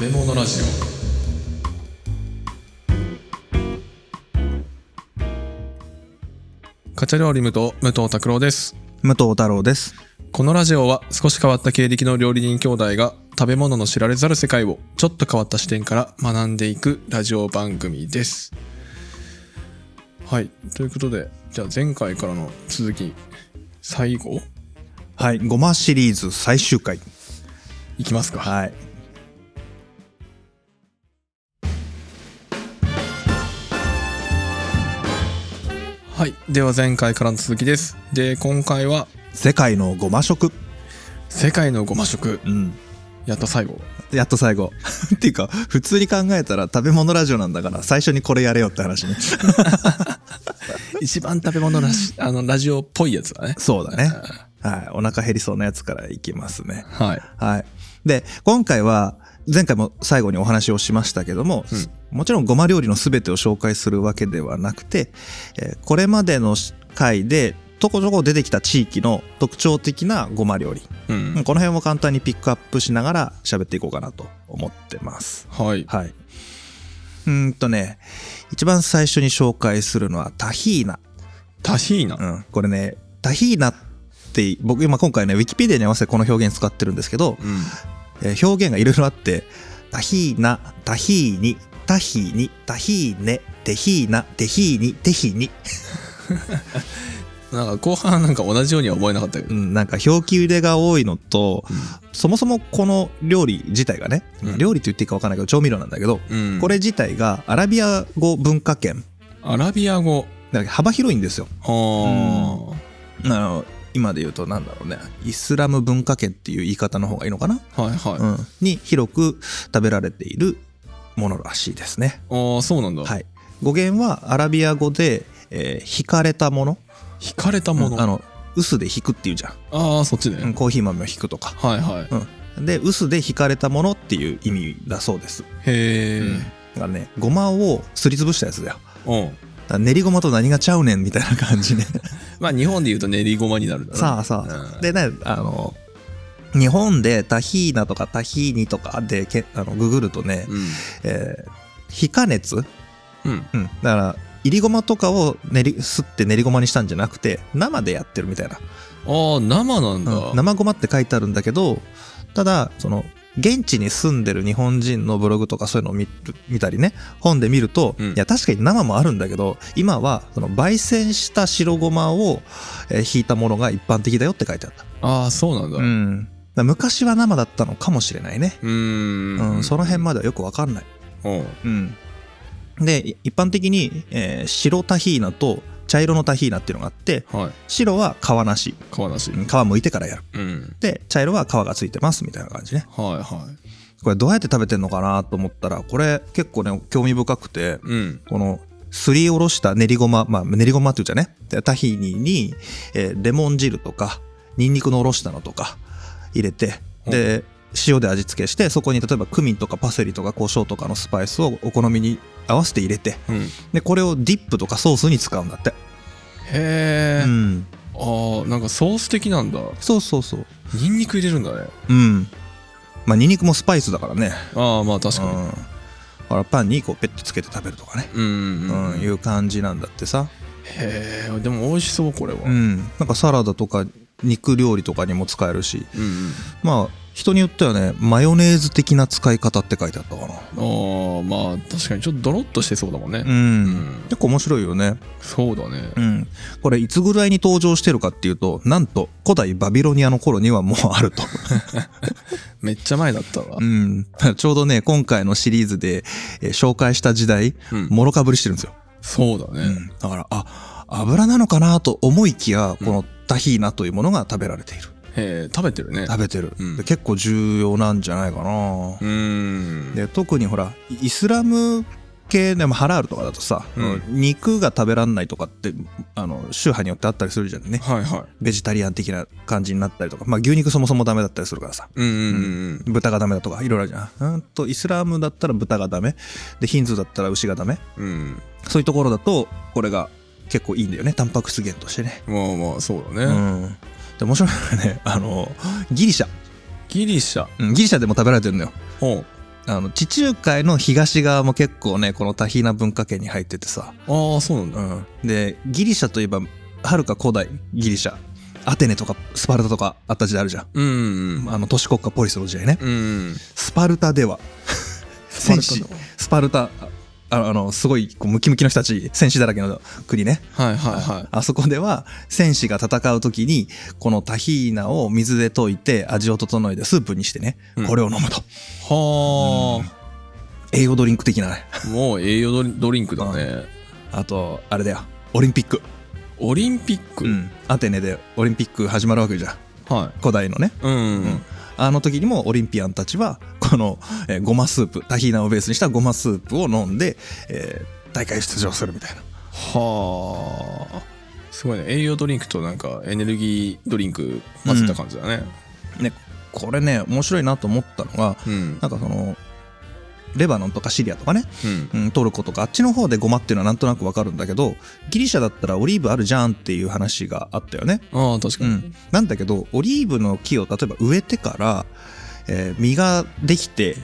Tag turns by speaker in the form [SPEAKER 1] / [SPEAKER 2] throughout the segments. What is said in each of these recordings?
[SPEAKER 1] 食べ物ラジオ。カチャ料理無糖武藤拓郎です。
[SPEAKER 2] 武藤太郎です。
[SPEAKER 1] このラジオは少し変わった経歴の料理人兄弟が食べ物の知られざる世界をちょっと変わった視点から学んでいくラジオ番組です。はい。ということでじゃあ前回からの続き最後？
[SPEAKER 2] はい。ごまシリーズ最終回。
[SPEAKER 1] いきますか。
[SPEAKER 2] はい
[SPEAKER 1] はい。では前回からの続きです。で今回は
[SPEAKER 2] 世界のごま食。
[SPEAKER 1] 世界のごま食。
[SPEAKER 2] うん。
[SPEAKER 1] やっと最後。
[SPEAKER 2] やっと最後。っていうか普通に考えたら食べ物ラジオなんだから最初にこれやれよって話ね。
[SPEAKER 1] 一番食べ物らし あのラジオっぽいやつだね。
[SPEAKER 2] そうだね。はい。お腹減りそうなやつからいきますね。
[SPEAKER 1] はい。
[SPEAKER 2] はい。で今回は前回も最後にお話をしましたけども、もちろんごま料理の全てを紹介するわけではなくて、えーこれまでの回でとこちょこ出てきた地域の特徴的なごま料理、
[SPEAKER 1] うん。
[SPEAKER 2] この辺を簡単にピックアップしながら喋っていこうかなと思ってます。
[SPEAKER 1] はい。
[SPEAKER 2] はい。うーんとね一番最初に紹介するのはタヒーナ、
[SPEAKER 1] タヒーナ。
[SPEAKER 2] うん、これねタヒーナって僕今今回ねウィキペディアに合わせてこの表現使ってるんですけど、
[SPEAKER 1] うん
[SPEAKER 2] えー表現がいろいろあって、タヒーナ、タヒーニ、タヒーニ、タヒーネ、テヒーナ、テヒーニ、テヒーニ。
[SPEAKER 1] なんか後半なんか同じようには思えなかったけど。
[SPEAKER 2] うん、なんか表記入れが多いのと、そもそもこの料理自体がね、
[SPEAKER 1] うん。
[SPEAKER 2] 料理と言っていいか分かんないけど調味料なんだけど、
[SPEAKER 1] うん。
[SPEAKER 2] これ自体がアラビア語文化圏、
[SPEAKER 1] アラビア語。
[SPEAKER 2] だから幅広いんですよ。
[SPEAKER 1] は
[SPEAKER 2] あ。の今で言うとなんだろうね、イスラム文化圏っていう言い方の方がいいのかな、
[SPEAKER 1] あはいはい、
[SPEAKER 2] うん、に広く食べられているものらしいですね。
[SPEAKER 1] ああそうなんだ、
[SPEAKER 2] はい、語源はアラビア語で、えー引かれたもの。
[SPEAKER 1] 引かれたもの、
[SPEAKER 2] うん。あの臼で引くっていうじゃん、
[SPEAKER 1] ああそっちね、
[SPEAKER 2] うんコーヒー豆を引くとか。
[SPEAKER 1] はいはい、
[SPEAKER 2] で臼で引かれたものっていう意味だそうです、
[SPEAKER 1] へえ、
[SPEAKER 2] だからねごまをすりつぶしたやつだよ。
[SPEAKER 1] うん、
[SPEAKER 2] 練りごまと何がちゃうねんみたいな感じね。
[SPEAKER 1] まあ日本で言うと練りごまになるんだな
[SPEAKER 2] さあさ
[SPEAKER 1] うん。
[SPEAKER 2] あでねあの日本でタヒーナとかタヒーニとかでけあのググるとね、
[SPEAKER 1] うん。
[SPEAKER 2] えー非加熱、
[SPEAKER 1] うん。
[SPEAKER 2] うん、だからいりごまとかを練りすって練りごまにしたんじゃなくて生でやってるみたいな。
[SPEAKER 1] ああ生なんだ、
[SPEAKER 2] うん。生ごまって書いてあるんだけどただその現地に住んでる日本人のブログとかそういうのを見る見たりね本で見ると、
[SPEAKER 1] うん。
[SPEAKER 2] いや確かに生もあるんだけど今はその焙煎した白ごまを、えーひいたものが一般的だよって書いてあった、
[SPEAKER 1] ああそうなんだ。
[SPEAKER 2] う
[SPEAKER 1] うん。
[SPEAKER 2] だ昔は生だったのかもしれないね、うん、その辺まではよくわかんない、
[SPEAKER 1] う。ん
[SPEAKER 2] うん、でい一般的に、えー白タヒーナと茶色のタヒーナっていうのがあって
[SPEAKER 1] はい。
[SPEAKER 2] 白は皮なし。
[SPEAKER 1] 皮なし。
[SPEAKER 2] うん皮むいてからやる。
[SPEAKER 1] うん。
[SPEAKER 2] で茶色は皮がついてますみたいな感じね。
[SPEAKER 1] はいはい。
[SPEAKER 2] これどうやって食べてんのかなと思ったらこれ結構ね興味深くて
[SPEAKER 1] うん。
[SPEAKER 2] このすりおろした練りごままあ練りごまっていうじゃね？でタヒニに、えーレモン汁とかニンニクのおろしたのとか入れてで塩で味付けしてそこに例えばクミンとかパセリとか胡椒とかのスパイスをお好みに合わせて入れて
[SPEAKER 1] うん。
[SPEAKER 2] でこれをディップとかソースに使うんだって、
[SPEAKER 1] へえ、
[SPEAKER 2] うん、
[SPEAKER 1] ああなんかソース的なんだ。
[SPEAKER 2] そうそうそう。
[SPEAKER 1] ニンニク入れるんだね。
[SPEAKER 2] うん。まあニンニクもスパイスだからね。
[SPEAKER 1] ああまあ確かに。
[SPEAKER 2] うん。ほらパンにこうペットつけて食べるとかね。
[SPEAKER 1] うん
[SPEAKER 2] うん、
[SPEAKER 1] うん、
[SPEAKER 2] いう感じなんだってさ、
[SPEAKER 1] へえでも美味しそうこれは。
[SPEAKER 2] うん、なんかサラダとか肉料理とかにも使えるし。
[SPEAKER 1] うんうん。
[SPEAKER 2] まあ人によってはねマヨネーズ的な使い方って書いてあったかな。
[SPEAKER 1] ああまあ確かにちょっとドロッとしてそうだもんね、
[SPEAKER 2] うん、
[SPEAKER 1] うん。
[SPEAKER 2] 結構面白いよね。
[SPEAKER 1] そうだね。
[SPEAKER 2] うん。これいつぐらいに登場してるかっていうとなんと古代バビロニアの頃にはもうあると。
[SPEAKER 1] めっちゃ前だったわ。
[SPEAKER 2] うん。ちょうどね今回のシリーズで、えー紹介した時代
[SPEAKER 1] うん。
[SPEAKER 2] もろかぶりしてるんですよ、
[SPEAKER 1] そうだね、
[SPEAKER 2] うん、だからあ油なのかなと思いきやこのタヒーナというものが食べられている
[SPEAKER 1] へえ食べてるね。
[SPEAKER 2] 食べてる、
[SPEAKER 1] うん。
[SPEAKER 2] で結構重要なんじゃないかな、
[SPEAKER 1] うん。
[SPEAKER 2] で特にほらイスラム系でもハラールとかだとさ、
[SPEAKER 1] うん。
[SPEAKER 2] 肉が食べらんないとかってあの宗派によってあったりするじゃんね。
[SPEAKER 1] はいはい。
[SPEAKER 2] ベジタリアン的な感じになったりとか。まあ牛肉そもそもダメだったりするからさ。
[SPEAKER 1] うんうんうん
[SPEAKER 2] 豚がダメだとかいろいろあるじゃん。うん。とイスラムだったら豚がダメ。でヒンズーだったら牛がダメ。
[SPEAKER 1] うん。うん
[SPEAKER 2] そういうところだとこれが結構いいんだよね。タンパク質源としてね。
[SPEAKER 1] まあまあそうだね、
[SPEAKER 2] うんで面白いのがね あのギリシャ、
[SPEAKER 1] ギリシャ。
[SPEAKER 2] うんギリシャでも食べられてるのよ。
[SPEAKER 1] ほう。
[SPEAKER 2] あの地中海の東側も結構ねこのタヒーナ文化圏に入っててさ、
[SPEAKER 1] ああそうなんだ。
[SPEAKER 2] うん、でギリシャといえばはるか古代ギリシャ。アテネとかスパルタとかあった時代あるじゃん。
[SPEAKER 1] うんうん
[SPEAKER 2] あの都市国家ポリスの時代ね。
[SPEAKER 1] うん
[SPEAKER 2] スパルタでは。戦士スパルタああのすごいこうムキムキの人たち戦士だらけの国ね。
[SPEAKER 1] はいはいはい。
[SPEAKER 2] あそこでは戦士が戦う時にこのタヒーナを水で溶いて味を整えてスープにしてね、
[SPEAKER 1] うん。
[SPEAKER 2] これを飲むと。
[SPEAKER 1] は
[SPEAKER 2] 栄養ドリンク的なね。
[SPEAKER 1] あもう栄養ドリンクだね。
[SPEAKER 2] あとあれだよ。オリンピック、
[SPEAKER 1] オリンピック？
[SPEAKER 2] うん。アテネでオリンピック始まるわけじゃん。
[SPEAKER 1] は
[SPEAKER 2] 古代のね。
[SPEAKER 1] いうん。
[SPEAKER 2] うんあの時にもオリンピアンたちはこの、えーごまスープタヒーナをベースにしたごまスープを飲んで、えー大会出場するみたいな。
[SPEAKER 1] はあ。すごいね。栄養ドリンクとなんかエネルギードリンク混ぜた感じだね。
[SPEAKER 2] ねこれね面白いなと思ったのが
[SPEAKER 1] うん。
[SPEAKER 2] なんかそのレバノンとかシリアとかね、
[SPEAKER 1] うん。
[SPEAKER 2] うん、トルコとかあっちの方でごまっていうのはなんとなくわかるんだけどギリシャだったらオリーブあるじゃんっていう話があったよね。
[SPEAKER 1] ああ確かに。
[SPEAKER 2] うん、なんだけどオリーブの木を例えば植えてから、えー実ができて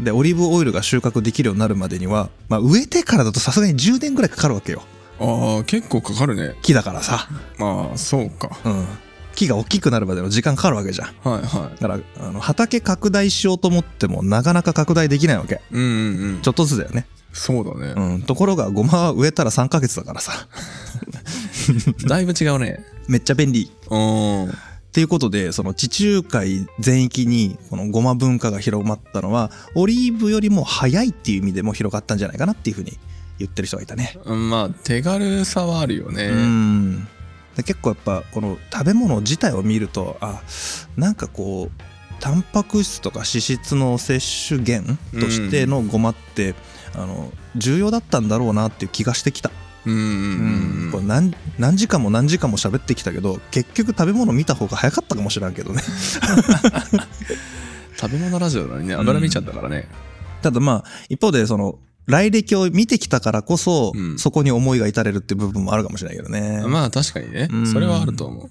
[SPEAKER 2] でオリーブオイルが収穫できるようになるまでには、まあ、植えてからだとさすがに10年ぐらいかかるわけよ。
[SPEAKER 1] ああ結構かかるね。
[SPEAKER 2] 木だからさ、
[SPEAKER 1] まあそうか。
[SPEAKER 2] うん、木が大きくなるまでの時間かかるわけじゃん。
[SPEAKER 1] はいは
[SPEAKER 2] だからあの畑拡大しようと思ってもなかなか拡大できないわけ。
[SPEAKER 1] いうんうんうん。
[SPEAKER 2] ちょっとずつだよね、
[SPEAKER 1] そうだね。
[SPEAKER 2] うん、ところがごまは植えたら3ヶ月だからさ。
[SPEAKER 1] だいぶ違うね。
[SPEAKER 2] めっちゃ便利。
[SPEAKER 1] うん。
[SPEAKER 2] っていうことでその地中海全域にこのごま文化が広まったのはオリーブよりも早いっていう意味でも広がったんじゃないかなっていうふうに言ってる人がいたね。
[SPEAKER 1] まあ手軽さはあるよね。
[SPEAKER 2] うんで結構やっぱこの食べ物自体を見るとあなんかこうタンパク質とか脂質の摂取源としてのごまって、あの重要だったんだろうなっていう気がしてきた。
[SPEAKER 1] うんうんうん
[SPEAKER 2] これ何何時間も何時間も喋ってきたけど結局食べ物見た方が早かったかもしれんけどね。
[SPEAKER 1] 食べ物ラジオなのにね油見ちゃったからね。
[SPEAKER 2] ただまあ一方でその来歴を見てきたからこそ、
[SPEAKER 1] うん。
[SPEAKER 2] そこに思いが至れるっていう部分もあるかもしれないけどね、
[SPEAKER 1] まあ確かにね。
[SPEAKER 2] うん。
[SPEAKER 1] それはあると思う。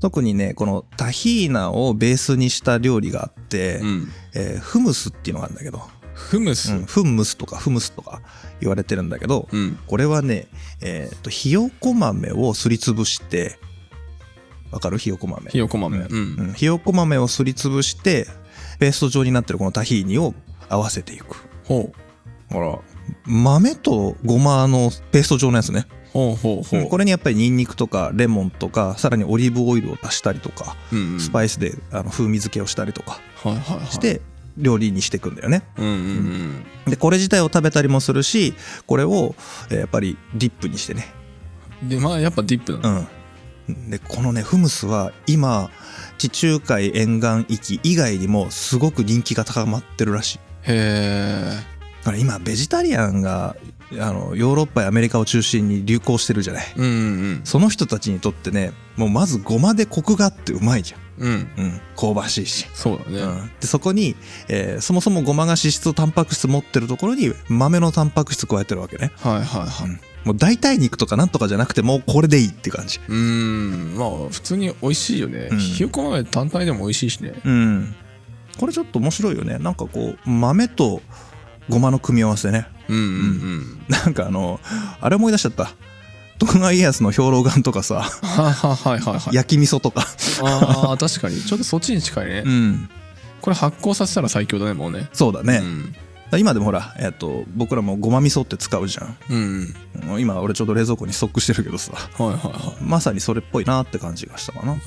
[SPEAKER 2] 特にねこのタヒーナをベースにした料理があって、
[SPEAKER 1] うん。
[SPEAKER 2] えーフムスっていうのがあるんだけど、
[SPEAKER 1] フムス。
[SPEAKER 2] うんフンムスとかフムスとか言われてるんだけど、
[SPEAKER 1] うん。
[SPEAKER 2] これはね、えーとひよこ豆をすりつぶしてわかる？ひよこ豆。
[SPEAKER 1] ひよこ豆。
[SPEAKER 2] う
[SPEAKER 1] うん。
[SPEAKER 2] ひよこ豆をすりつぶしてペースト状になってるこのタヒーニを合わせていく。
[SPEAKER 1] ほ
[SPEAKER 2] ほら豆とごまのペースト状のやつね、
[SPEAKER 1] うほうほう。ほう
[SPEAKER 2] これにやっぱりニンニクとかレモンとかさらにオリーブオイルを足したりとか、
[SPEAKER 1] うんうん。
[SPEAKER 2] スパイスであの風味付けをしたりとかして料理にしていくんだよね。
[SPEAKER 1] うんうん
[SPEAKER 2] でこれ自体を食べたりもするしこれをえーやっぱりディップにしてね。
[SPEAKER 1] うんでまあやっぱディップなの。
[SPEAKER 2] うん。でこのねフムスは今地中海沿岸域以外にもすごく人気が高まってるらしい。
[SPEAKER 1] へえ
[SPEAKER 2] だから今ベジタリアンがあのヨーロッパやアメリカを中心に流行してるじゃない。
[SPEAKER 1] うんうん
[SPEAKER 2] その人たちにとってねもうまずごまでコクがあってうまいじゃん、
[SPEAKER 1] うん。
[SPEAKER 2] うん、香ばしいし、
[SPEAKER 1] そうだね。
[SPEAKER 2] うん、でそこに、えーそもそもごまが脂質とタンパク質持ってるところに豆のタンパク質加えてるわけね。
[SPEAKER 1] はいはいはい。
[SPEAKER 2] もう代替肉とかなんとかじゃなくてもうこれでいいって感じ。
[SPEAKER 1] うーん。まあ普通に美味しいよね。
[SPEAKER 2] うん。
[SPEAKER 1] ひよこ豆単体でも美味しいしね。
[SPEAKER 2] うん。これちょっと面白いよね。なんかこう豆とごまの組み合わせね。
[SPEAKER 1] うんうんうん。
[SPEAKER 2] なんかあのあれ思い出しちゃった。徳川家康の兵糧丸とかさ。
[SPEAKER 1] はいはいはい。
[SPEAKER 2] 焼き味噌とか。
[SPEAKER 1] あー確かに。ちょっとそっちに近いね。
[SPEAKER 2] うん。
[SPEAKER 1] これ発酵させたら最強だねもうね。
[SPEAKER 2] そうだね、
[SPEAKER 1] うん
[SPEAKER 2] 今でもほら、えっと僕らもごま味噌って使うじゃん。
[SPEAKER 1] うん。
[SPEAKER 2] 今俺ちょうど冷蔵庫にストックしてるけどさ。
[SPEAKER 1] はいはいはい。
[SPEAKER 2] まさにそれっぽいなって感じがしたかな。
[SPEAKER 1] ああ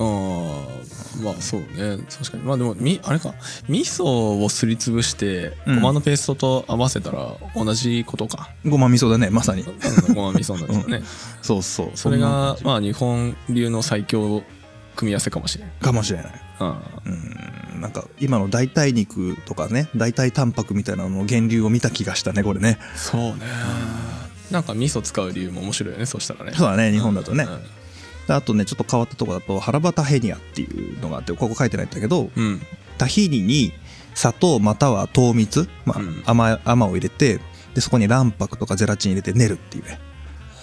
[SPEAKER 1] まあそうね。確かに。まあでもみあれか。味噌をすりつぶして
[SPEAKER 2] うん。
[SPEAKER 1] ごまのペーストと合わせたら同じことか、
[SPEAKER 2] ごま味噌だねまさに。
[SPEAKER 1] ごま味噌なんですよね、
[SPEAKER 2] そうそう。
[SPEAKER 1] それがまあ日本流の最強組み合わせかもしれない
[SPEAKER 2] かもしれない。
[SPEAKER 1] あ
[SPEAKER 2] うん。なんか今の代替肉とかね代替タンパクみたいなのの源流を見た気がしたねこれね。
[SPEAKER 1] あそうね。なんか味噌使う理由も面白いよねそしたらね。
[SPEAKER 2] そうだね日本だとね。
[SPEAKER 1] うん。
[SPEAKER 2] であとねちょっと変わったとこだとハラバタヘニアっていうのがあってここ書いてないんだけど
[SPEAKER 1] うん。
[SPEAKER 2] タヒニに砂糖または糖蜜、まあ
[SPEAKER 1] うん。
[SPEAKER 2] 甘甘を入れてでそこに卵白とかゼラチン入れて練るっていうね、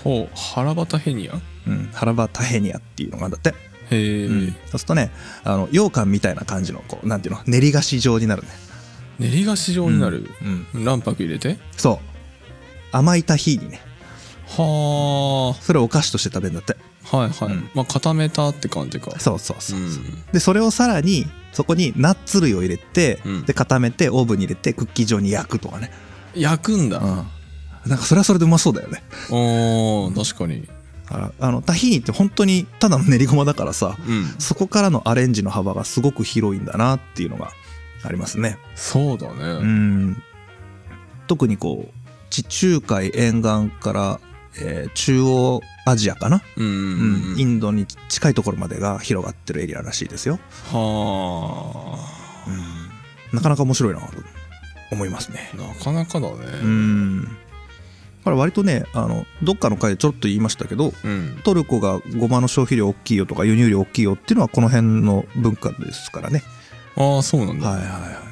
[SPEAKER 1] ほう腹バタヘニア
[SPEAKER 2] うん、ハラバタヘニアっていうのがあるんだって、
[SPEAKER 1] へえ、
[SPEAKER 2] うん。そうするとねあの羊羹みたいな感じのこうなんていうの練り菓子状になるね。
[SPEAKER 1] 練り菓子状になる、
[SPEAKER 2] うん
[SPEAKER 1] 卵白入れて？
[SPEAKER 2] そう。甘いタヒーニね。
[SPEAKER 1] は
[SPEAKER 2] それをお菓子として食べるんだって。
[SPEAKER 1] あはいはい、
[SPEAKER 2] うん。
[SPEAKER 1] まあ固めたって感じか。
[SPEAKER 2] そうそうそう、
[SPEAKER 1] うん。
[SPEAKER 2] でそれをさらにそこにナッツ類を入れて、
[SPEAKER 1] うん。
[SPEAKER 2] で固めてオーブンに入れてクッキー状に焼くとかね。
[SPEAKER 1] 焼くんだ、
[SPEAKER 2] うん。なんかそれはそれでうまそうだよね。
[SPEAKER 1] おー確かに
[SPEAKER 2] ああのタヒーニって本当にただの練りごまだからさ
[SPEAKER 1] うん。
[SPEAKER 2] そこからのアレンジの幅がすごく広いんだなっていうのがありますね。
[SPEAKER 1] そうだね、
[SPEAKER 2] うん。特にこう地中海沿岸から、えー中央アジアかな、
[SPEAKER 1] うんうん
[SPEAKER 2] うん。
[SPEAKER 1] うん。
[SPEAKER 2] インドに近いところまでが広がってるエリアらしいですよ、
[SPEAKER 1] は
[SPEAKER 2] なかなか面白いなと思いますね。
[SPEAKER 1] あなかなかだね。
[SPEAKER 2] うんこれ割とねあのどっかの回でちょっと言いましたけど
[SPEAKER 1] うん。
[SPEAKER 2] トルコがゴマの消費量大きいよとか輸入量大きいよっていうのはこの辺の文化ですからね。
[SPEAKER 1] ああそうなんだ、
[SPEAKER 2] はいはいは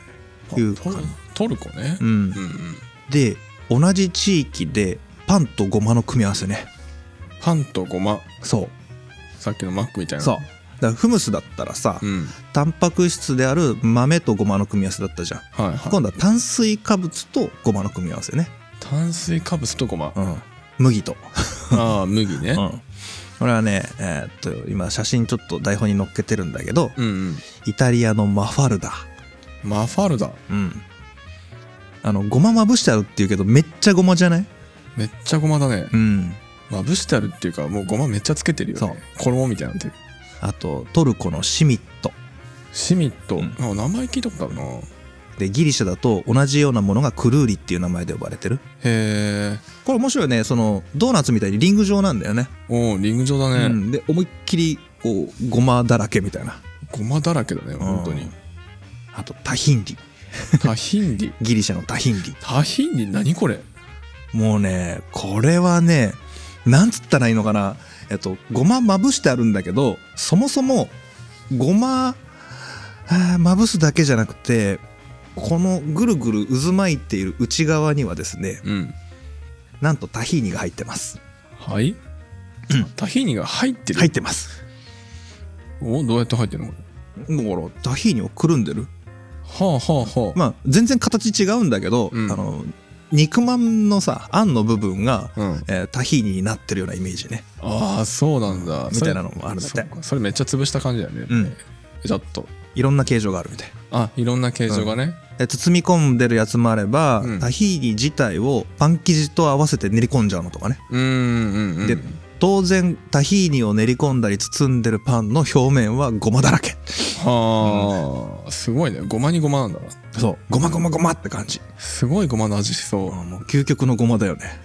[SPEAKER 2] い。いう
[SPEAKER 1] トルトルコね。
[SPEAKER 2] うん。
[SPEAKER 1] うんうん
[SPEAKER 2] で同じ地域でパンとゴマの組み合わせね。
[SPEAKER 1] パンとごま
[SPEAKER 2] そう。
[SPEAKER 1] さっきのマックみたいな。
[SPEAKER 2] そう。だからフムスだったらさ、
[SPEAKER 1] うん。
[SPEAKER 2] タンパク質である豆とゴマの組み合わせだったじゃん。
[SPEAKER 1] はいはい。
[SPEAKER 2] 今度は炭水化物とゴマの組み合わせね、
[SPEAKER 1] 炭水化物とごま。
[SPEAKER 2] うん、麦と、
[SPEAKER 1] ああ麦ね。
[SPEAKER 2] うん、これはねえーっと今写真ちょっと台本に載っけてるんだけど
[SPEAKER 1] うんうん。
[SPEAKER 2] イタリアのマファルダ。
[SPEAKER 1] マファルダ？
[SPEAKER 2] うん。あのごままぶしてあるっていうけどめっちゃごまじゃない？
[SPEAKER 1] めっちゃごまだね。
[SPEAKER 2] うん。
[SPEAKER 1] まぶしてあるっていうかもうごまめっちゃつけてるよね。衣みたいになって。る
[SPEAKER 2] あとトルコのシミット。
[SPEAKER 1] シミット、
[SPEAKER 2] うん。
[SPEAKER 1] あ名前聞いたことあるな
[SPEAKER 2] でギリシャだと同じようなものがクルーリっていう名前で呼ばれてる。
[SPEAKER 1] へえ
[SPEAKER 2] これ面白いね。そのドーナツみたいにリング状なんだよね。
[SPEAKER 1] おおリング状だね、
[SPEAKER 2] うん、で思いっきりこうごまだらけみたいな。
[SPEAKER 1] ごまだらけだね本当に。
[SPEAKER 2] うんあとタヒンリ
[SPEAKER 1] タヒンディ
[SPEAKER 2] ギリシャのタヒンリ
[SPEAKER 1] タヒンディ何これ？
[SPEAKER 2] もうねこれはねなんつったらいいのかな。えっとごままぶしてあるんだけどそもそもごままぶすだけじゃなくてこのぐるぐる渦巻いている内側にはですね
[SPEAKER 1] うん。
[SPEAKER 2] なんとタヒーニが入ってます。
[SPEAKER 1] はい、
[SPEAKER 2] うん。
[SPEAKER 1] タヒーニが入ってる？
[SPEAKER 2] 入ってます。
[SPEAKER 1] おどうやって入ってるのこれ？
[SPEAKER 2] だからタヒーニをくるんでる。
[SPEAKER 1] はあはあはあ、
[SPEAKER 2] まあ全然形違うんだけど、
[SPEAKER 1] うん。
[SPEAKER 2] あの肉まんのさあんの部分が、
[SPEAKER 1] うん、
[SPEAKER 2] えータヒーニになってるようなイメージね。
[SPEAKER 1] ああそうなんだ。
[SPEAKER 2] みたいなのもあるんだって。
[SPEAKER 1] それめっちゃ潰した感じだよね、
[SPEAKER 2] うん。
[SPEAKER 1] ちょっと。
[SPEAKER 2] いろんな形状があるみたい
[SPEAKER 1] あいろんな形状がね、
[SPEAKER 2] で包み込んでるやつもあれば、
[SPEAKER 1] うん。
[SPEAKER 2] タヒーニ自体をパン生地と合わせて練り込んじゃうのとかね。
[SPEAKER 1] うん、うんうん
[SPEAKER 2] で当然タヒーニを練り込んだり包んでるパンの表面はごまだらけ。
[SPEAKER 1] はあ、すごいね。ごまにごまなんだ。
[SPEAKER 2] そう。ごまごまごまって感じ。
[SPEAKER 1] すごいごまの味しそう、
[SPEAKER 2] あもう究極のごまだよね。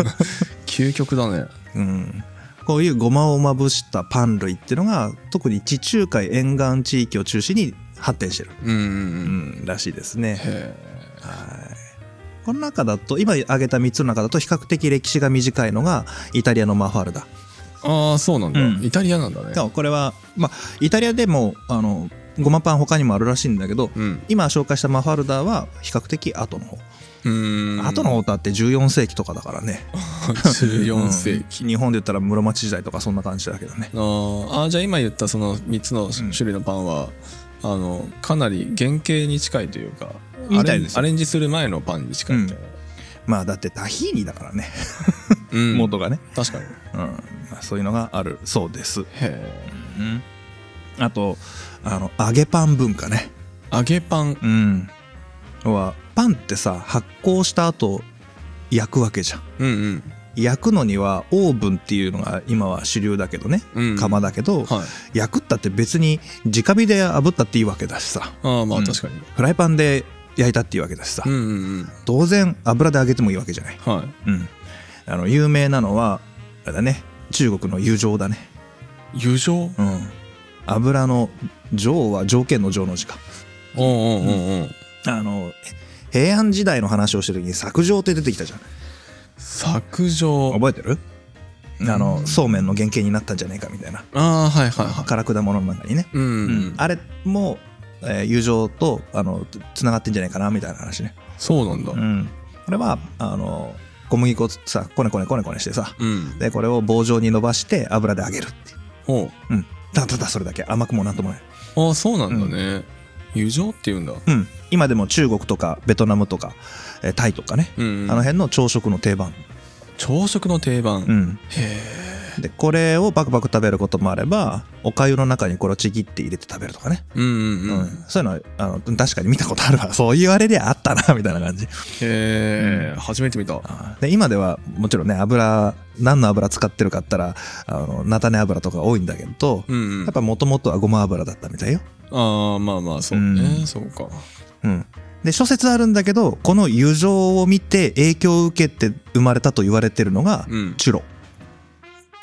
[SPEAKER 1] 究極だね。
[SPEAKER 2] うん。こういうごまをまぶしたパン類っていうのが特に地中海沿岸地域を中心に発展してる、
[SPEAKER 1] うん
[SPEAKER 2] らしいですね。
[SPEAKER 1] へ
[SPEAKER 2] はい。この中だと今挙げた3つの中だと比較的歴史が短いのがイタリアのマファルダ。
[SPEAKER 1] えああそうなんだ、
[SPEAKER 2] うん。
[SPEAKER 1] イタリアなんだね。
[SPEAKER 2] これはまあイタリアでもあのごまパン他にもあるらしいんだけど
[SPEAKER 1] うん。
[SPEAKER 2] 今紹介したマファルダは比較的後の方、
[SPEAKER 1] うーん。
[SPEAKER 2] 後の方だって14世紀とかだからね。
[SPEAKER 1] 14世紀、
[SPEAKER 2] うん。日本で言ったら室町時代とかそんな感じだけどね。
[SPEAKER 1] あーあーじゃあ今言ったその3つの種類のパンは、あのかなり原型に近いというか
[SPEAKER 2] みたいですよ。
[SPEAKER 1] アレンジする前のパンに近いみたい
[SPEAKER 2] まあだってタヒーニだからね、
[SPEAKER 1] な、うん。
[SPEAKER 2] 元がね、
[SPEAKER 1] 確かに。
[SPEAKER 2] うん。まあ、そういうのがあるそうです、
[SPEAKER 1] へえ。
[SPEAKER 2] うん、あとあの揚げパン文化ね。
[SPEAKER 1] 揚げパン。
[SPEAKER 2] うん。要はパンってさ発酵した後焼くわけじゃん。
[SPEAKER 1] うんうん
[SPEAKER 2] 焼くのにはオーブンっていうのが今は主流だけどね。
[SPEAKER 1] うん。
[SPEAKER 2] 釜だけど、
[SPEAKER 1] はい。
[SPEAKER 2] 焼くったって別に直火で炙ったっていいわけだしさ。
[SPEAKER 1] ああま
[SPEAKER 2] うん。
[SPEAKER 1] あ確かに、
[SPEAKER 2] フライパンで焼いたっていいわけだしさ、
[SPEAKER 1] うんうんうん。
[SPEAKER 2] 当然油で揚げてもいいわけじゃない、
[SPEAKER 1] は
[SPEAKER 2] うん、あの有名なのはあれだね。中国の油条だね。
[SPEAKER 1] い油条
[SPEAKER 2] うん。油の条は条件の条の字か。
[SPEAKER 1] おうおうおうおう
[SPEAKER 2] あの平安時代の話をしてる時に作状って出てきたじゃん
[SPEAKER 1] 削状
[SPEAKER 2] 覚えてる？あの
[SPEAKER 1] うん
[SPEAKER 2] そうめんの原型になったんじゃないかみたいな。
[SPEAKER 1] ああはいはいはい。
[SPEAKER 2] 辛果物の中にね、
[SPEAKER 1] うん、う
[SPEAKER 2] うん。
[SPEAKER 1] ん、
[SPEAKER 2] あれも、えー友情とあのつながってんじゃないかなみたいな話ね。
[SPEAKER 1] そうなんだ。
[SPEAKER 2] うん。これはあの小麦粉をさこねこねこねこねしてさ。
[SPEAKER 1] うん。
[SPEAKER 2] でこれを棒状に伸ばして油で揚げるっていう。
[SPEAKER 1] ほ
[SPEAKER 2] う。ん。ただただそれだけ。甘くもなんともない。
[SPEAKER 1] うああそうなんだね、油状って言うんだ。
[SPEAKER 2] うん。今でも中国とかベトナムとか、えータイとかね、
[SPEAKER 1] うん、うん、
[SPEAKER 2] あの辺の朝食の定番。
[SPEAKER 1] 朝食の定番、
[SPEAKER 2] うん。
[SPEAKER 1] へ
[SPEAKER 2] でこれをバクバク食べることもあればお粥の中にこれをちぎって入れて食べるとかね、
[SPEAKER 1] えうんうんうん、
[SPEAKER 2] うん。そういうのはあの確かに見たことあるわ。そう言われりゃあったなみたいな感じ。
[SPEAKER 1] へえ、初めて見た。
[SPEAKER 2] で今ではもちろんね油何の油使ってるかって言ったらあの菜種油とか多いんだけど、
[SPEAKER 1] うんうん。
[SPEAKER 2] やっぱもともとはごま油だったみたいよ。
[SPEAKER 1] ああまあまあそうね、
[SPEAKER 2] うん。
[SPEAKER 1] そうか。
[SPEAKER 2] うん。で諸説あるんだけどこの油情を見て影響を受けて生まれたと言われてるのが
[SPEAKER 1] うん。
[SPEAKER 2] チュロ。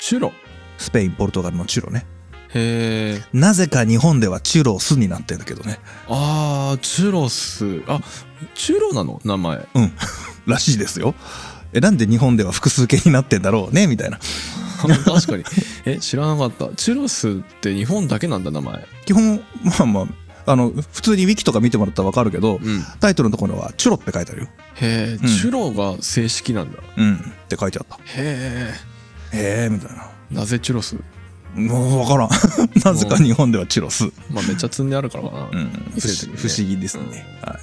[SPEAKER 1] チュロ？
[SPEAKER 2] スペインポルトガルのチュロね。
[SPEAKER 1] へえ。
[SPEAKER 2] なぜか日本ではチュロスになってんだけどね。
[SPEAKER 1] あーチュロス。あチュロなの？名前。
[SPEAKER 2] うん。らしいですよ。えなんで日本では複数形になってんだろうね？みたいな。
[SPEAKER 1] 確かに。え知らなかった。チュロスって日本だけなんだ名前。
[SPEAKER 2] 基本まあまああの普通にウィキとか見てもらったら分かるけど
[SPEAKER 1] うん。
[SPEAKER 2] タイトルのところはチュロって書いてあるよ。
[SPEAKER 1] へえ、
[SPEAKER 2] うん。
[SPEAKER 1] チュロが正式なんだ。
[SPEAKER 2] うん。って書いてあった。
[SPEAKER 1] へ
[SPEAKER 2] へえみたいな。
[SPEAKER 1] えなぜチュロス？
[SPEAKER 2] もう分からん。なぜか日本ではチュロス。
[SPEAKER 1] まあめっちゃ積んであるからかな、
[SPEAKER 2] うん、不思議ですね、は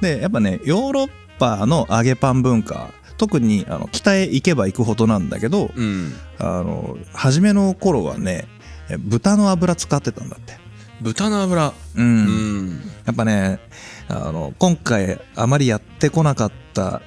[SPEAKER 2] い、でやっぱねヨーロッパの揚げパン文化特にあの北へ行けば行くほどなんだけど
[SPEAKER 1] うん。
[SPEAKER 2] あの初めの頃はねえ豚の油使ってたんだって
[SPEAKER 1] 豚の油
[SPEAKER 2] うん、
[SPEAKER 1] うん。
[SPEAKER 2] やっぱねあの今回あまりやってこなかった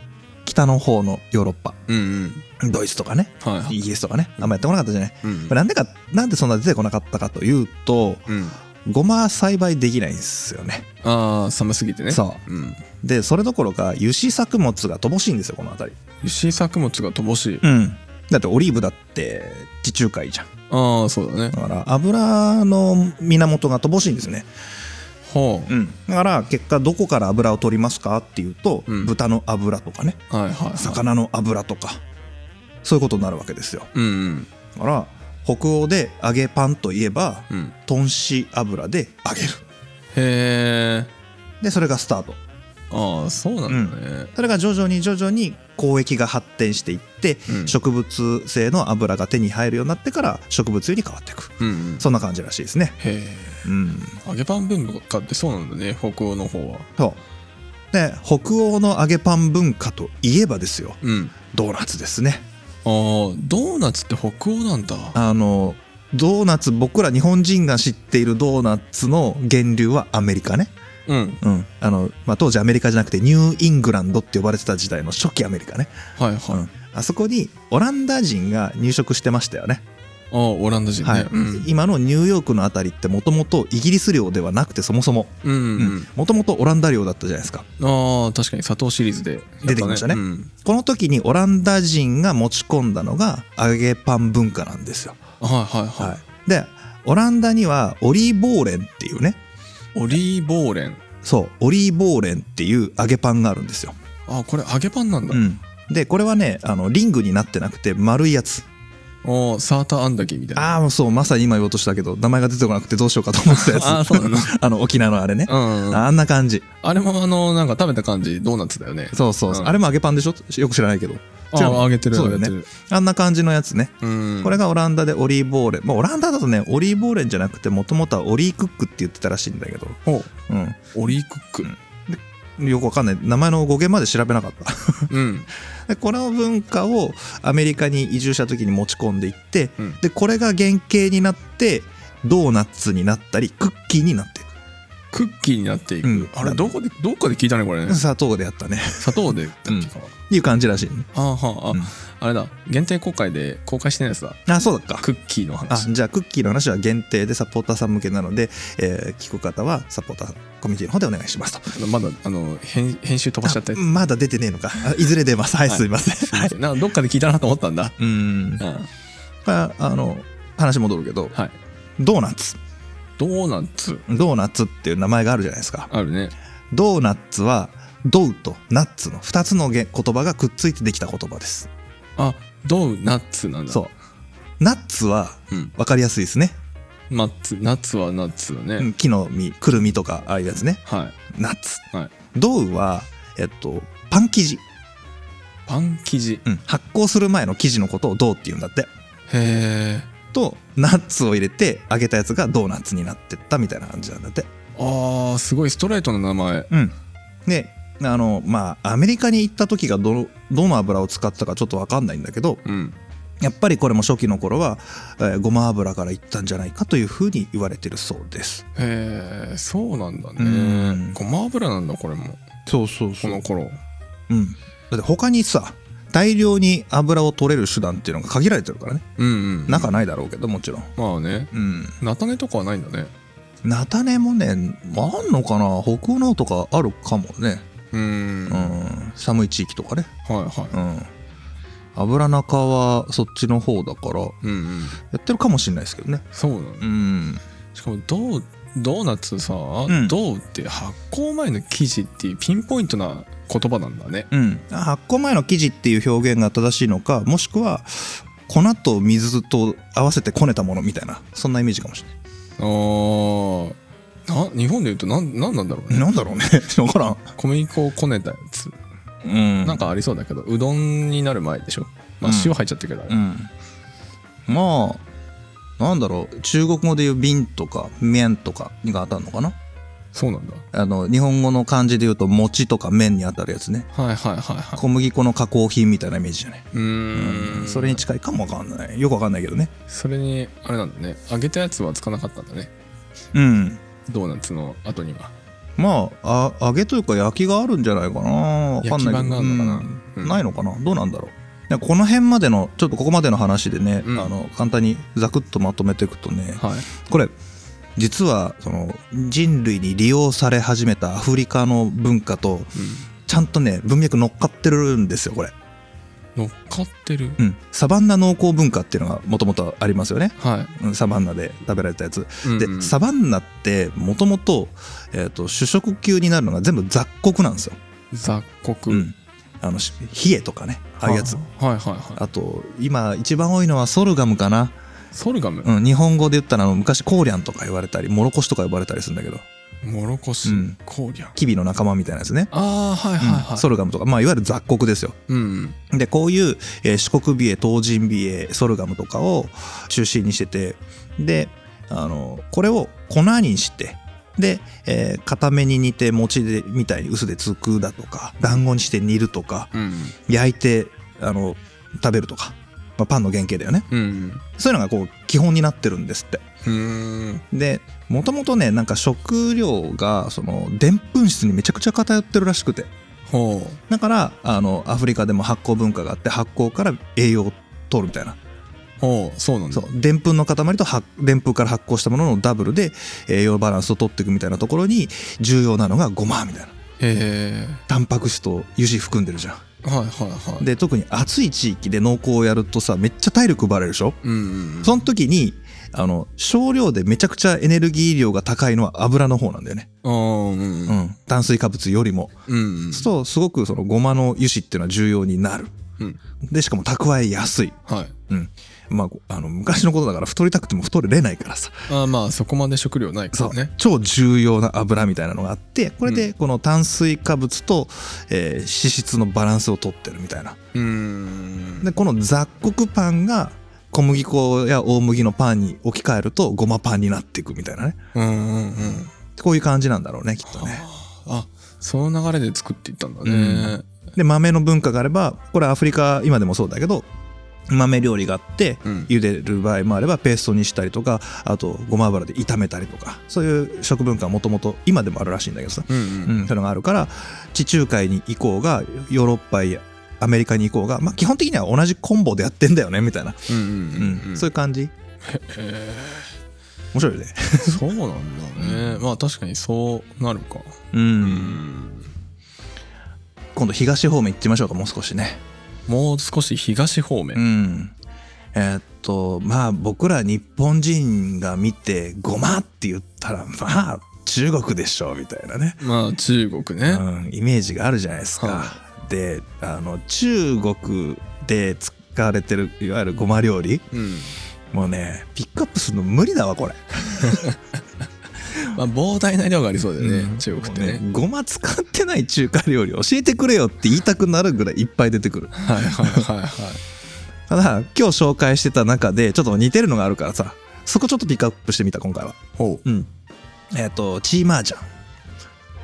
[SPEAKER 2] 北の方のヨーロッパ。
[SPEAKER 1] うんうん。
[SPEAKER 2] ドイツとかね。
[SPEAKER 1] はいはい。
[SPEAKER 2] イギリスとかね。あんまやってこなかったじゃない。
[SPEAKER 1] うん。
[SPEAKER 2] なんでかなんでそんな出てこなかったかというと
[SPEAKER 1] うん。
[SPEAKER 2] ごま栽培できないんですよね。
[SPEAKER 1] ああ寒すぎてね。
[SPEAKER 2] そう。
[SPEAKER 1] うん。
[SPEAKER 2] でそれどころか油脂作物が乏しいんですよこの辺り。
[SPEAKER 1] 油脂作物が乏しい。
[SPEAKER 2] うん。だってオリーブだって地中海じゃん
[SPEAKER 1] ああそうだね。
[SPEAKER 2] だから油の源が乏しいんですよね。
[SPEAKER 1] ほう。
[SPEAKER 2] うん。だから結果どこから油を取りますかっていうと、
[SPEAKER 1] うん。
[SPEAKER 2] 豚の油とかね。
[SPEAKER 1] はいはいはい。
[SPEAKER 2] 魚の油とか。そういうことになるわけですよ。
[SPEAKER 1] うんうん。
[SPEAKER 2] だから北欧で揚げパンといえば
[SPEAKER 1] うん。
[SPEAKER 2] 豚脂油で揚げる。
[SPEAKER 1] へえ
[SPEAKER 2] でそれがスタート
[SPEAKER 1] ああそうなんだね。
[SPEAKER 2] それが徐々に徐々に交易が発展していって、
[SPEAKER 1] うん。
[SPEAKER 2] 植物性の油が手に入るようになってから植物油に変わっていく。
[SPEAKER 1] うんうん。
[SPEAKER 2] そんな感じらしいですね。
[SPEAKER 1] へ
[SPEAKER 2] うん。
[SPEAKER 1] え揚げパン文化ってそうなんだね北欧の方は。
[SPEAKER 2] そう。で北欧の揚げパン文化といえばですよ。
[SPEAKER 1] うん。
[SPEAKER 2] ドーナツですね。
[SPEAKER 1] ああドーナツって北欧なんだ。
[SPEAKER 2] あのドーナツ僕ら日本人が知っているドーナツの源流はアメリカね
[SPEAKER 1] うん。
[SPEAKER 2] うん。あの、まあ、当時アメリカじゃなくてニューイングランドって呼ばれてた時代の初期アメリカね、
[SPEAKER 1] はいはい、
[SPEAKER 2] うん、あそこにオランダ人が入植してましたよね。
[SPEAKER 1] ああオランダ人ね、
[SPEAKER 2] はい。
[SPEAKER 1] うん。
[SPEAKER 2] 今のニューヨークのあたりってもともとイギリス領ではなくてそもそも。もともとオランダ領だったじゃないですか。
[SPEAKER 1] ああ確かに砂糖シリーズでやった、
[SPEAKER 2] 出てきましたね。
[SPEAKER 1] うん、
[SPEAKER 2] この時にオランダ人が持ち込んだのが揚げパン文化なんですよ、
[SPEAKER 1] はいはいはい、
[SPEAKER 2] はい、でオランダにはオリーボーレンっていうね
[SPEAKER 1] オリーボーレン。
[SPEAKER 2] そうオリーボーレンっていう揚げパンがあるんですよ、
[SPEAKER 1] あこれ揚げパンなんだ、
[SPEAKER 2] うん、でこれはねあのリングになってなくて丸いやつ
[SPEAKER 1] おサーターアンダギーみたいな。
[SPEAKER 2] ああそうまさに今言おうとしたけど名前が出てこなくてどうしようかと思ってたやつ
[SPEAKER 1] あーそうなの。
[SPEAKER 2] あの沖縄のあれね、
[SPEAKER 1] うん。うん
[SPEAKER 2] あんな感じ。
[SPEAKER 1] あれもあのなんか食べた感じドーナツだよね。
[SPEAKER 2] そうそうそう、
[SPEAKER 1] うん。
[SPEAKER 2] あれも揚げパンでしょ？よく知らないけど。
[SPEAKER 1] あ
[SPEAKER 2] 違うの？
[SPEAKER 1] 揚げてる
[SPEAKER 2] そうだよね。あんな感じのやつね、
[SPEAKER 1] うん。
[SPEAKER 2] これがオランダでオリーブオーレン、まあ、オランダだとねオリーブオーレンじゃなくてもともとはオリークックって言ってたらしいんだけど、
[SPEAKER 1] ほう。
[SPEAKER 2] うん、
[SPEAKER 1] オリークック。
[SPEAKER 2] よくわかんない。名前の語源まで調べなかった。
[SPEAKER 1] うん
[SPEAKER 2] でこの文化をアメリカに移住した時に持ち込んでいって、
[SPEAKER 1] うん。
[SPEAKER 2] でこれが原型になってドーナツになったりクッキーになってい
[SPEAKER 1] クッキーになっていく、
[SPEAKER 2] うん。
[SPEAKER 1] あれどこでどっかで聞いたねこれね。
[SPEAKER 2] く砂糖でやったね。
[SPEAKER 1] 砂糖でだっけか、
[SPEAKER 2] いう感じらしいね。
[SPEAKER 1] ああはあ、
[SPEAKER 2] うん。
[SPEAKER 1] あれだ。限定公開で公開してないやつだ。
[SPEAKER 2] あそうだっか
[SPEAKER 1] クッキーの
[SPEAKER 2] あ
[SPEAKER 1] 話
[SPEAKER 2] じゃあクッキーの話は限定でサポーターさん向けなので、えー聞く方はサポーターコミュニティの方でお願いしますと。
[SPEAKER 1] まだあの編編集飛ばしちゃった
[SPEAKER 2] まだ出てねえのか。あいずれ出ます。はい、
[SPEAKER 1] はい。
[SPEAKER 2] すいません。はい。
[SPEAKER 1] なんかどっかで聞いたなと思ったんだ、
[SPEAKER 2] うん。
[SPEAKER 1] うん、
[SPEAKER 2] まああの話戻るけど
[SPEAKER 1] はい。
[SPEAKER 2] ドーナツ
[SPEAKER 1] ドーナツ。
[SPEAKER 2] ドーナツっていう名前があるじゃないですか。
[SPEAKER 1] あるね。
[SPEAKER 2] ドーナツはdough とナッツの2つの言言葉がくっついてできた言葉です。
[SPEAKER 1] あ dough ナッツなんだ。
[SPEAKER 2] そう。ナッツは
[SPEAKER 1] うん。
[SPEAKER 2] 分かりやすいですね、
[SPEAKER 1] ナッツ。ナッツはナッツだね、
[SPEAKER 2] うん木の実くるみとかああいうやつね。
[SPEAKER 1] はい。
[SPEAKER 2] ナッツ。
[SPEAKER 1] はい。
[SPEAKER 2] dough はえっとパン生地、
[SPEAKER 1] パン生地。
[SPEAKER 2] うん。発酵する前の生地のことを dough って言うんだって。
[SPEAKER 1] へえ
[SPEAKER 2] とナッツを入れて揚げたやつがドーナツになってったみたいな感じなんだって。
[SPEAKER 1] ああすごいストレートな名前。
[SPEAKER 2] うん。で、あの、まあ、アメリカに行った時がど、どの油を使ってたかちょっとわかんないんだけど、
[SPEAKER 1] うん。
[SPEAKER 2] やっぱりこれも初期の頃は、えーごま油から行ったんじゃないかというふうに言われてるそうです。
[SPEAKER 1] へえそうなんだ
[SPEAKER 2] うん。
[SPEAKER 1] ねごま油なんだこれも。
[SPEAKER 2] そうそう。
[SPEAKER 1] この頃。
[SPEAKER 2] うん。だって他にさ、大量に油を取れる手段っていうのが限られてるからね。
[SPEAKER 1] うんうん
[SPEAKER 2] 中ないだろうけど、もちろん。
[SPEAKER 1] まあね
[SPEAKER 2] うん。
[SPEAKER 1] 菜種とかはないんだね
[SPEAKER 2] 菜種もね、あんのかな？北欧の方とかあるかもね。
[SPEAKER 1] うーん
[SPEAKER 2] うん。
[SPEAKER 1] はい
[SPEAKER 2] 寒い地域とかね。
[SPEAKER 1] は
[SPEAKER 2] うん。油中はそっちの方だから、
[SPEAKER 1] いうんうん
[SPEAKER 2] やってるかもしれないですけどね。
[SPEAKER 1] そうなの
[SPEAKER 2] うん。
[SPEAKER 1] しかもドードーナツさ、
[SPEAKER 2] ん
[SPEAKER 1] ドーって発酵前の生地っていうピンポイントな言葉なんだね
[SPEAKER 2] うん。発酵前の生地っていう表現が正しいのか、もしくは、粉と水と合わせてこねたものみたいな、そんなイメージかもしれない。
[SPEAKER 1] あーな日本で言うとなんなんなんだろうね
[SPEAKER 2] なんだろうね。わからん。
[SPEAKER 1] 小麦粉をこねたやつ
[SPEAKER 2] うん。
[SPEAKER 1] なんかありそうだけどうどんになる前でしょまあ
[SPEAKER 2] うん
[SPEAKER 1] 塩入っちゃってるけど、
[SPEAKER 2] うん。まあ、なんだろう。中国語で言う瓶とか麺とかにが当たるのかな？
[SPEAKER 1] そうなんだ
[SPEAKER 2] あの、日本語の漢字で言うと餅とか麺に当たるやつね。
[SPEAKER 1] はいはいはいはい
[SPEAKER 2] 小麦粉の加工品みたいなイメージじゃない？
[SPEAKER 1] うーん
[SPEAKER 2] それに近いかもわかんない。よくわかんないけどね。
[SPEAKER 1] それにあれなんだね揚げたやつはつかなかったんだね
[SPEAKER 2] うん。
[SPEAKER 1] ドーナツの後には
[SPEAKER 2] まあ、あ揚げというか焼きがあるんじゃないかな。わかんないけど。
[SPEAKER 1] 焼き版があるのかな？
[SPEAKER 2] うん
[SPEAKER 1] うん
[SPEAKER 2] ないのかな？どうなんだろう。でこの辺までの、ちょっとここまでの話でね、
[SPEAKER 1] うん
[SPEAKER 2] あの、簡単にざくっとまとめていくとね、
[SPEAKER 1] はい
[SPEAKER 2] これ、実は、その、人類に利用され始めたアフリカの文化と、ちゃんとね、文脈乗っかってるんですよ、これ。
[SPEAKER 1] 乗っかってる？
[SPEAKER 2] うん。サバンナ農耕文化っていうのがもともとありますよね。
[SPEAKER 1] はい、
[SPEAKER 2] うんサバンナで食べられたやつ。で、
[SPEAKER 1] うんうん
[SPEAKER 2] サバンナって、もともと、えっ、と、主食級になるのが全部雑穀なんですよ。
[SPEAKER 1] 雑穀、
[SPEAKER 2] うん。あの、し冷えとかね、ああいうやつ。
[SPEAKER 1] はいはいはい
[SPEAKER 2] あと、今一番多いのはソルガムかな。
[SPEAKER 1] ソルガム、
[SPEAKER 2] うん、日本語で言ったら昔コーリャンとか言われたり、モロコシとか呼ばれたりするんだけど、
[SPEAKER 1] モロコシ、
[SPEAKER 2] うん。
[SPEAKER 1] コーリャン？
[SPEAKER 2] キビの仲間みたいなやつね。
[SPEAKER 1] ああはいはいはい、
[SPEAKER 2] うん。ソルガムとか、まあ、いわゆる雑穀ですよ。
[SPEAKER 1] うん。
[SPEAKER 2] で、こういう、えー四国美瑛、東人美瑛、ソルガムとかを中心にしてて、で、あの、これを粉にして、で、えー固めに煮て餅でみたいに薄でつくだとか、団子にして煮るとか、
[SPEAKER 1] うん。
[SPEAKER 2] 焼いて、あの、食べるとか、まあ、パンの原型だよね。
[SPEAKER 1] うん
[SPEAKER 2] そういうのがこう、基本になってるんですって。で、もともとね、なんか食料が、その、でんぷん質にめちゃくちゃ偏ってるらしくて。
[SPEAKER 1] ほ
[SPEAKER 2] だから、あの、アフリカでも発酵文化があって、発酵から栄養を取るみたいな。
[SPEAKER 1] うほうそうなんだ
[SPEAKER 2] そう。でんぷんの塊と発でんぷんから発酵したもののダブルで栄養バランスを取っていくみたいなところに、重要なのがごまみたいな。
[SPEAKER 1] へえ
[SPEAKER 2] タンパク質と油脂含んでるじゃん。
[SPEAKER 1] はいはいはい
[SPEAKER 2] で、特に暑い地域で農耕をやるとさ、めっちゃ体力奪われるでしょ？
[SPEAKER 1] うんうんうん
[SPEAKER 2] その時に、あの、少量でめちゃくちゃエネルギー量が高いのは油の方なんだよね。
[SPEAKER 1] うん
[SPEAKER 2] う
[SPEAKER 1] うん
[SPEAKER 2] ん。炭水化物よりも。
[SPEAKER 1] うんうん
[SPEAKER 2] そうすると、すごくそのごまの油脂っていうのは重要になる。
[SPEAKER 1] うん
[SPEAKER 2] で、しかも蓄えやすい。
[SPEAKER 1] はい
[SPEAKER 2] うん。まあ、あの、昔のことだから太りたくても太れないからさ。
[SPEAKER 1] あーまあそこまで食料ないからね
[SPEAKER 2] 超重要な油みたいなのがあって、これでこの炭水化物と、えー脂質のバランスをとってるみたいな。
[SPEAKER 1] う
[SPEAKER 2] で、この雑穀パンが小麦粉や大麦のパンに置き換えるとごまパンになっていくみたいなね。
[SPEAKER 1] うんうんうん
[SPEAKER 2] こういう感じなんだろうね、きっとね。
[SPEAKER 1] あその流れで作っていったんだね
[SPEAKER 2] で、豆の文化があれば、これアフリカ、今でもそうだけど、豆料理があって、
[SPEAKER 1] うん。
[SPEAKER 2] 茹でる場合もあればペーストにしたりとかあとごま油で炒めたりとかそういう食文化はもともと今でもあるらしいんだけどさ、
[SPEAKER 1] うんう
[SPEAKER 2] うんん、そういうのがあるから地中海に行こうがヨーロッパやアメリカに行こうが、まあ、基本的には同じコンボでやってんだよねみたいな、そういう感じ。
[SPEAKER 1] へ
[SPEAKER 2] 面白いよね。
[SPEAKER 1] ーそうなんだね。まあ確かにそうなるか。
[SPEAKER 2] うん、
[SPEAKER 1] うん。
[SPEAKER 2] 今度東方面行ってみましょうかもう少しね
[SPEAKER 1] もう少し東方
[SPEAKER 2] う
[SPEAKER 1] 面
[SPEAKER 2] ん。えーっとまあ僕ら日本人が見てごまって言ったらまあ中国でしょみたいなね。
[SPEAKER 1] まあ中国ね。
[SPEAKER 2] うん、イメージがあるじゃないですか。
[SPEAKER 1] は
[SPEAKER 2] であの中国で使われてるいわゆるごま料理。
[SPEAKER 1] うん。
[SPEAKER 2] もうねピックアップするの無理だわこれ。
[SPEAKER 1] まあ膨大な量がありそうだよね
[SPEAKER 2] うん
[SPEAKER 1] 中国って
[SPEAKER 2] もう
[SPEAKER 1] ね
[SPEAKER 2] ごま使ってない中華料理教えてくれよって言いたくなるぐらいいっぱい出てくる。
[SPEAKER 1] はいはいはいはい
[SPEAKER 2] ただ今日紹介してた中でちょっと似てるのがあるからさそこちょっとピックアップしてみた今回は。
[SPEAKER 1] ほ
[SPEAKER 2] うん。えっ、とチーマージャン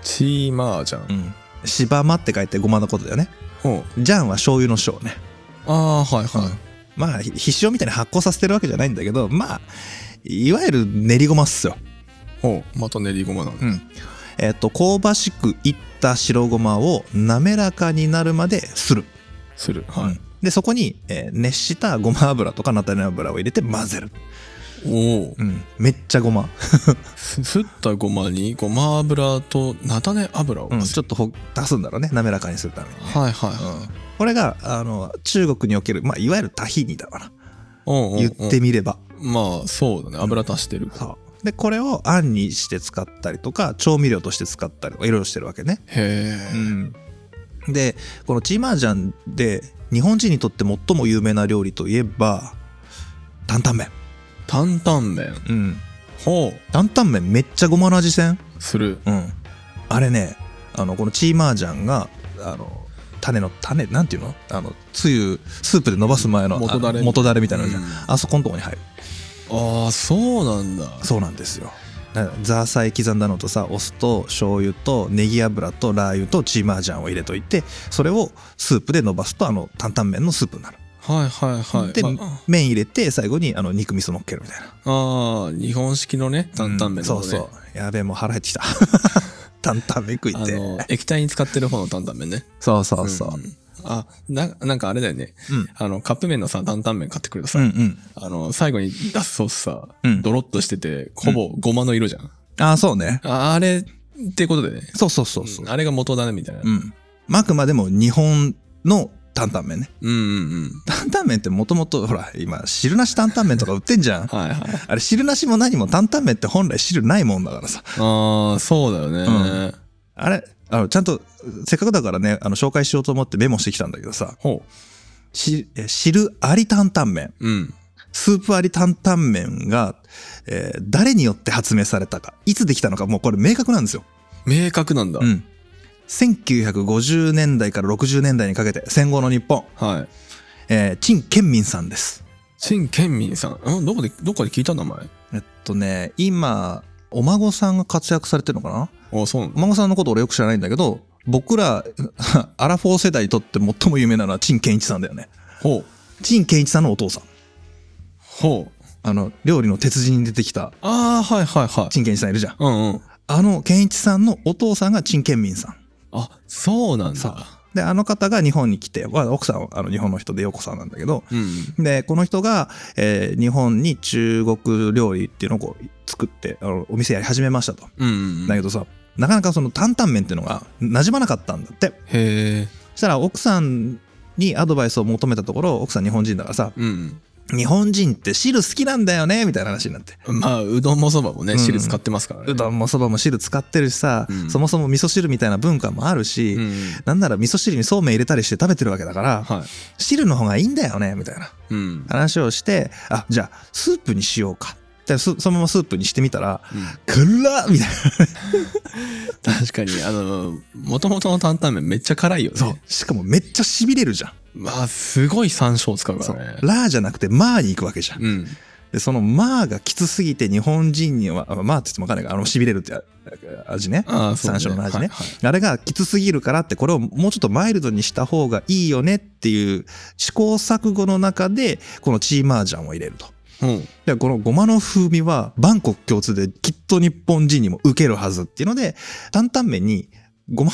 [SPEAKER 1] チーマージャン。
[SPEAKER 2] うん芝間って書いてごまのことだよね
[SPEAKER 1] ほう。
[SPEAKER 2] ジャンは醤油の醤ね
[SPEAKER 1] ああ、はいはい。
[SPEAKER 2] まあひ必勝みたいに発酵させてるわけじゃないんだけどまあいわゆる練りごまっすよ
[SPEAKER 1] ほう。また練りごまなんだ。
[SPEAKER 2] うんえっ、と香ばしくいった白ごまを滑らかになるまでする、
[SPEAKER 1] する。は
[SPEAKER 2] うんでそこに、えー熱したごま油とか菜種油を入れて混ぜる、
[SPEAKER 1] い。おお。
[SPEAKER 2] うん、めっちゃごます
[SPEAKER 1] すったごまにごま油と菜種油を
[SPEAKER 2] ちょっとほ足すんだろうね滑らかにするためにね、
[SPEAKER 1] はいはい。
[SPEAKER 2] うん、これがあの中国における、まあ、いわゆるタヒニだわな
[SPEAKER 1] うんうんうん
[SPEAKER 2] 言ってみれば、
[SPEAKER 1] まあそうだね。油足してる。
[SPEAKER 2] そうでこれをあんにして使ったりとか調味料として使ったりとかいろいろしてるわけね、
[SPEAKER 1] へえ。
[SPEAKER 2] うん、でこのチーマージャンで日本人にとって最も有名な料理といえば担々麺。
[SPEAKER 1] 担々麺。
[SPEAKER 2] うん。
[SPEAKER 1] ほ
[SPEAKER 2] 担々麺めっちゃごまの味せん？
[SPEAKER 1] う。する。
[SPEAKER 2] うん。あれねあのこのチーマージャンがあの種の種なんていうの？あのつゆスープで伸ばす前の
[SPEAKER 1] 元だれ。
[SPEAKER 2] 元だれみたいなのじゃん、
[SPEAKER 1] うん。
[SPEAKER 2] あそこのとこに入る
[SPEAKER 1] ああ、そうなんだ。
[SPEAKER 2] そうなんですよ。ザーサイ刻んだのとさお酢と醤油とネギ油とラー油とチーマージャンを入れといてそれをスープで伸ばすとあの担々麺のスープになる、
[SPEAKER 1] はいはいはい。
[SPEAKER 2] で、
[SPEAKER 1] まあ
[SPEAKER 2] 麺入れて最後にあの肉味噌乗っけるみたいな。
[SPEAKER 1] ああ、日本式のね、担々麺の、ね。
[SPEAKER 2] そうそう。やべえもう腹減ってきた。担々麺食いて
[SPEAKER 1] あの、液体に使ってる方の担々麺ね。
[SPEAKER 2] そうそうそう、
[SPEAKER 1] んんあ、な、なんかあれだよね。
[SPEAKER 2] うん
[SPEAKER 1] あの、カップ麺のさ、担々麺買ってくるとさ、
[SPEAKER 2] うんうん
[SPEAKER 1] あの、最後に出すソースさ、
[SPEAKER 2] うん
[SPEAKER 1] ドロッとしてて、ほぼごまの色じゃん。
[SPEAKER 2] ああそうね
[SPEAKER 1] ああれってことでね。
[SPEAKER 2] そうそうそうそう、
[SPEAKER 1] あれが元だねみたいな。
[SPEAKER 2] うん。まああくまでも日本の担々麺ね。
[SPEAKER 1] うんうんうん。
[SPEAKER 2] 担々麺ってもともと、ほら、今、汁なし担々麺とか売ってんじゃん。
[SPEAKER 1] はいはい。
[SPEAKER 2] あれ、汁なしも何も担々麺って本来汁ないもんだからさ。
[SPEAKER 1] ああ、そうだよね。
[SPEAKER 2] うんあれ、あの、ちゃんと、せっかくだからね、あの、紹介しようと思ってメモしてきたんだけどさ、
[SPEAKER 1] ほ
[SPEAKER 2] しえ汁あり担々麺、
[SPEAKER 1] う。うん。
[SPEAKER 2] スープあり担々麺が、えー誰によって発明されたか、いつできたのか、もうこれ明確なんですよ。
[SPEAKER 1] 明確なんだ。
[SPEAKER 2] うん。1950年代から60年代にかけて、戦後の日本、
[SPEAKER 1] はい。
[SPEAKER 2] えー陳建民さんです。
[SPEAKER 1] 陳建民さん。うんどこで、どこで聞いた名前？
[SPEAKER 2] えっとね、今、お孫さんが活躍されてるのかな？
[SPEAKER 1] あそう
[SPEAKER 2] 孫さんのこと俺よく知らないんだけど、僕ら、アラフォー世代にとって最も有名なのは陳健一さんだよね。
[SPEAKER 1] ほう。
[SPEAKER 2] 陳健一さんのお父さん。
[SPEAKER 1] ほう。
[SPEAKER 2] あの、料理の鉄人に出てきた
[SPEAKER 1] ああ、はいはいはい。
[SPEAKER 2] 陳健一さんいるじゃん。
[SPEAKER 1] うんうん。
[SPEAKER 2] あの健一さんのお父さんが陳建民さん。
[SPEAKER 1] あ、そうなんだ。
[SPEAKER 2] で、あの方が日本に来て、まあ奥さんはあの日本の人で陽子さんなんだけど、
[SPEAKER 1] うん。
[SPEAKER 2] で、この人が、えー日本に中国料理っていうのをこう作って、あのお店やり始めましたと。
[SPEAKER 1] うんうん。
[SPEAKER 2] だけどさ、なかなかその担々麺っていうのが馴染まなかったんだって。
[SPEAKER 1] へえ。
[SPEAKER 2] そしたら奥さんにアドバイスを求めたところ、奥さん日本人だからさ、
[SPEAKER 1] うん。
[SPEAKER 2] 日本人って汁好きなんだよねみたいな話になって。
[SPEAKER 1] まあ、うどんもそばもね、
[SPEAKER 2] うん
[SPEAKER 1] 汁使ってますからね。
[SPEAKER 2] うどんもそばも汁使ってるしさ、
[SPEAKER 1] うん
[SPEAKER 2] そもそも味噌汁みたいな文化もあるし、
[SPEAKER 1] うん。
[SPEAKER 2] なんなら味噌汁にそうめん入れたりして食べてるわけだから、
[SPEAKER 1] はい。
[SPEAKER 2] 汁の方がいいんだよねみたいな
[SPEAKER 1] うん。
[SPEAKER 2] 話をして、あ、じゃあスープにしようか。でそそのままスープにしてみたら、
[SPEAKER 1] うん
[SPEAKER 2] 辛っみたいな。
[SPEAKER 1] 確かに、あの、もともとの担々麺めっちゃ辛いよね。
[SPEAKER 2] そう。しかもめっちゃ痺れるじゃん。
[SPEAKER 1] まあ、すごい山椒使うからね。
[SPEAKER 2] ラーじゃなくてマーに行くわけじゃん。
[SPEAKER 1] うん。
[SPEAKER 2] で、そのマーがきつすぎて日本人には、あマーって言ってもわかんないから、あの痺れるってあ味ね。
[SPEAKER 1] あ
[SPEAKER 2] 山椒の味ね
[SPEAKER 1] はいはい
[SPEAKER 2] あれがきつすぎるからって、これをもうちょっとマイルドにした方がいいよねっていう試行錯誤の中で、このチーマージャンを入れると。
[SPEAKER 1] うん。
[SPEAKER 2] で、このごまの風味は万国共通できっと日本人にも受けるはずっていうので、担々麺にごま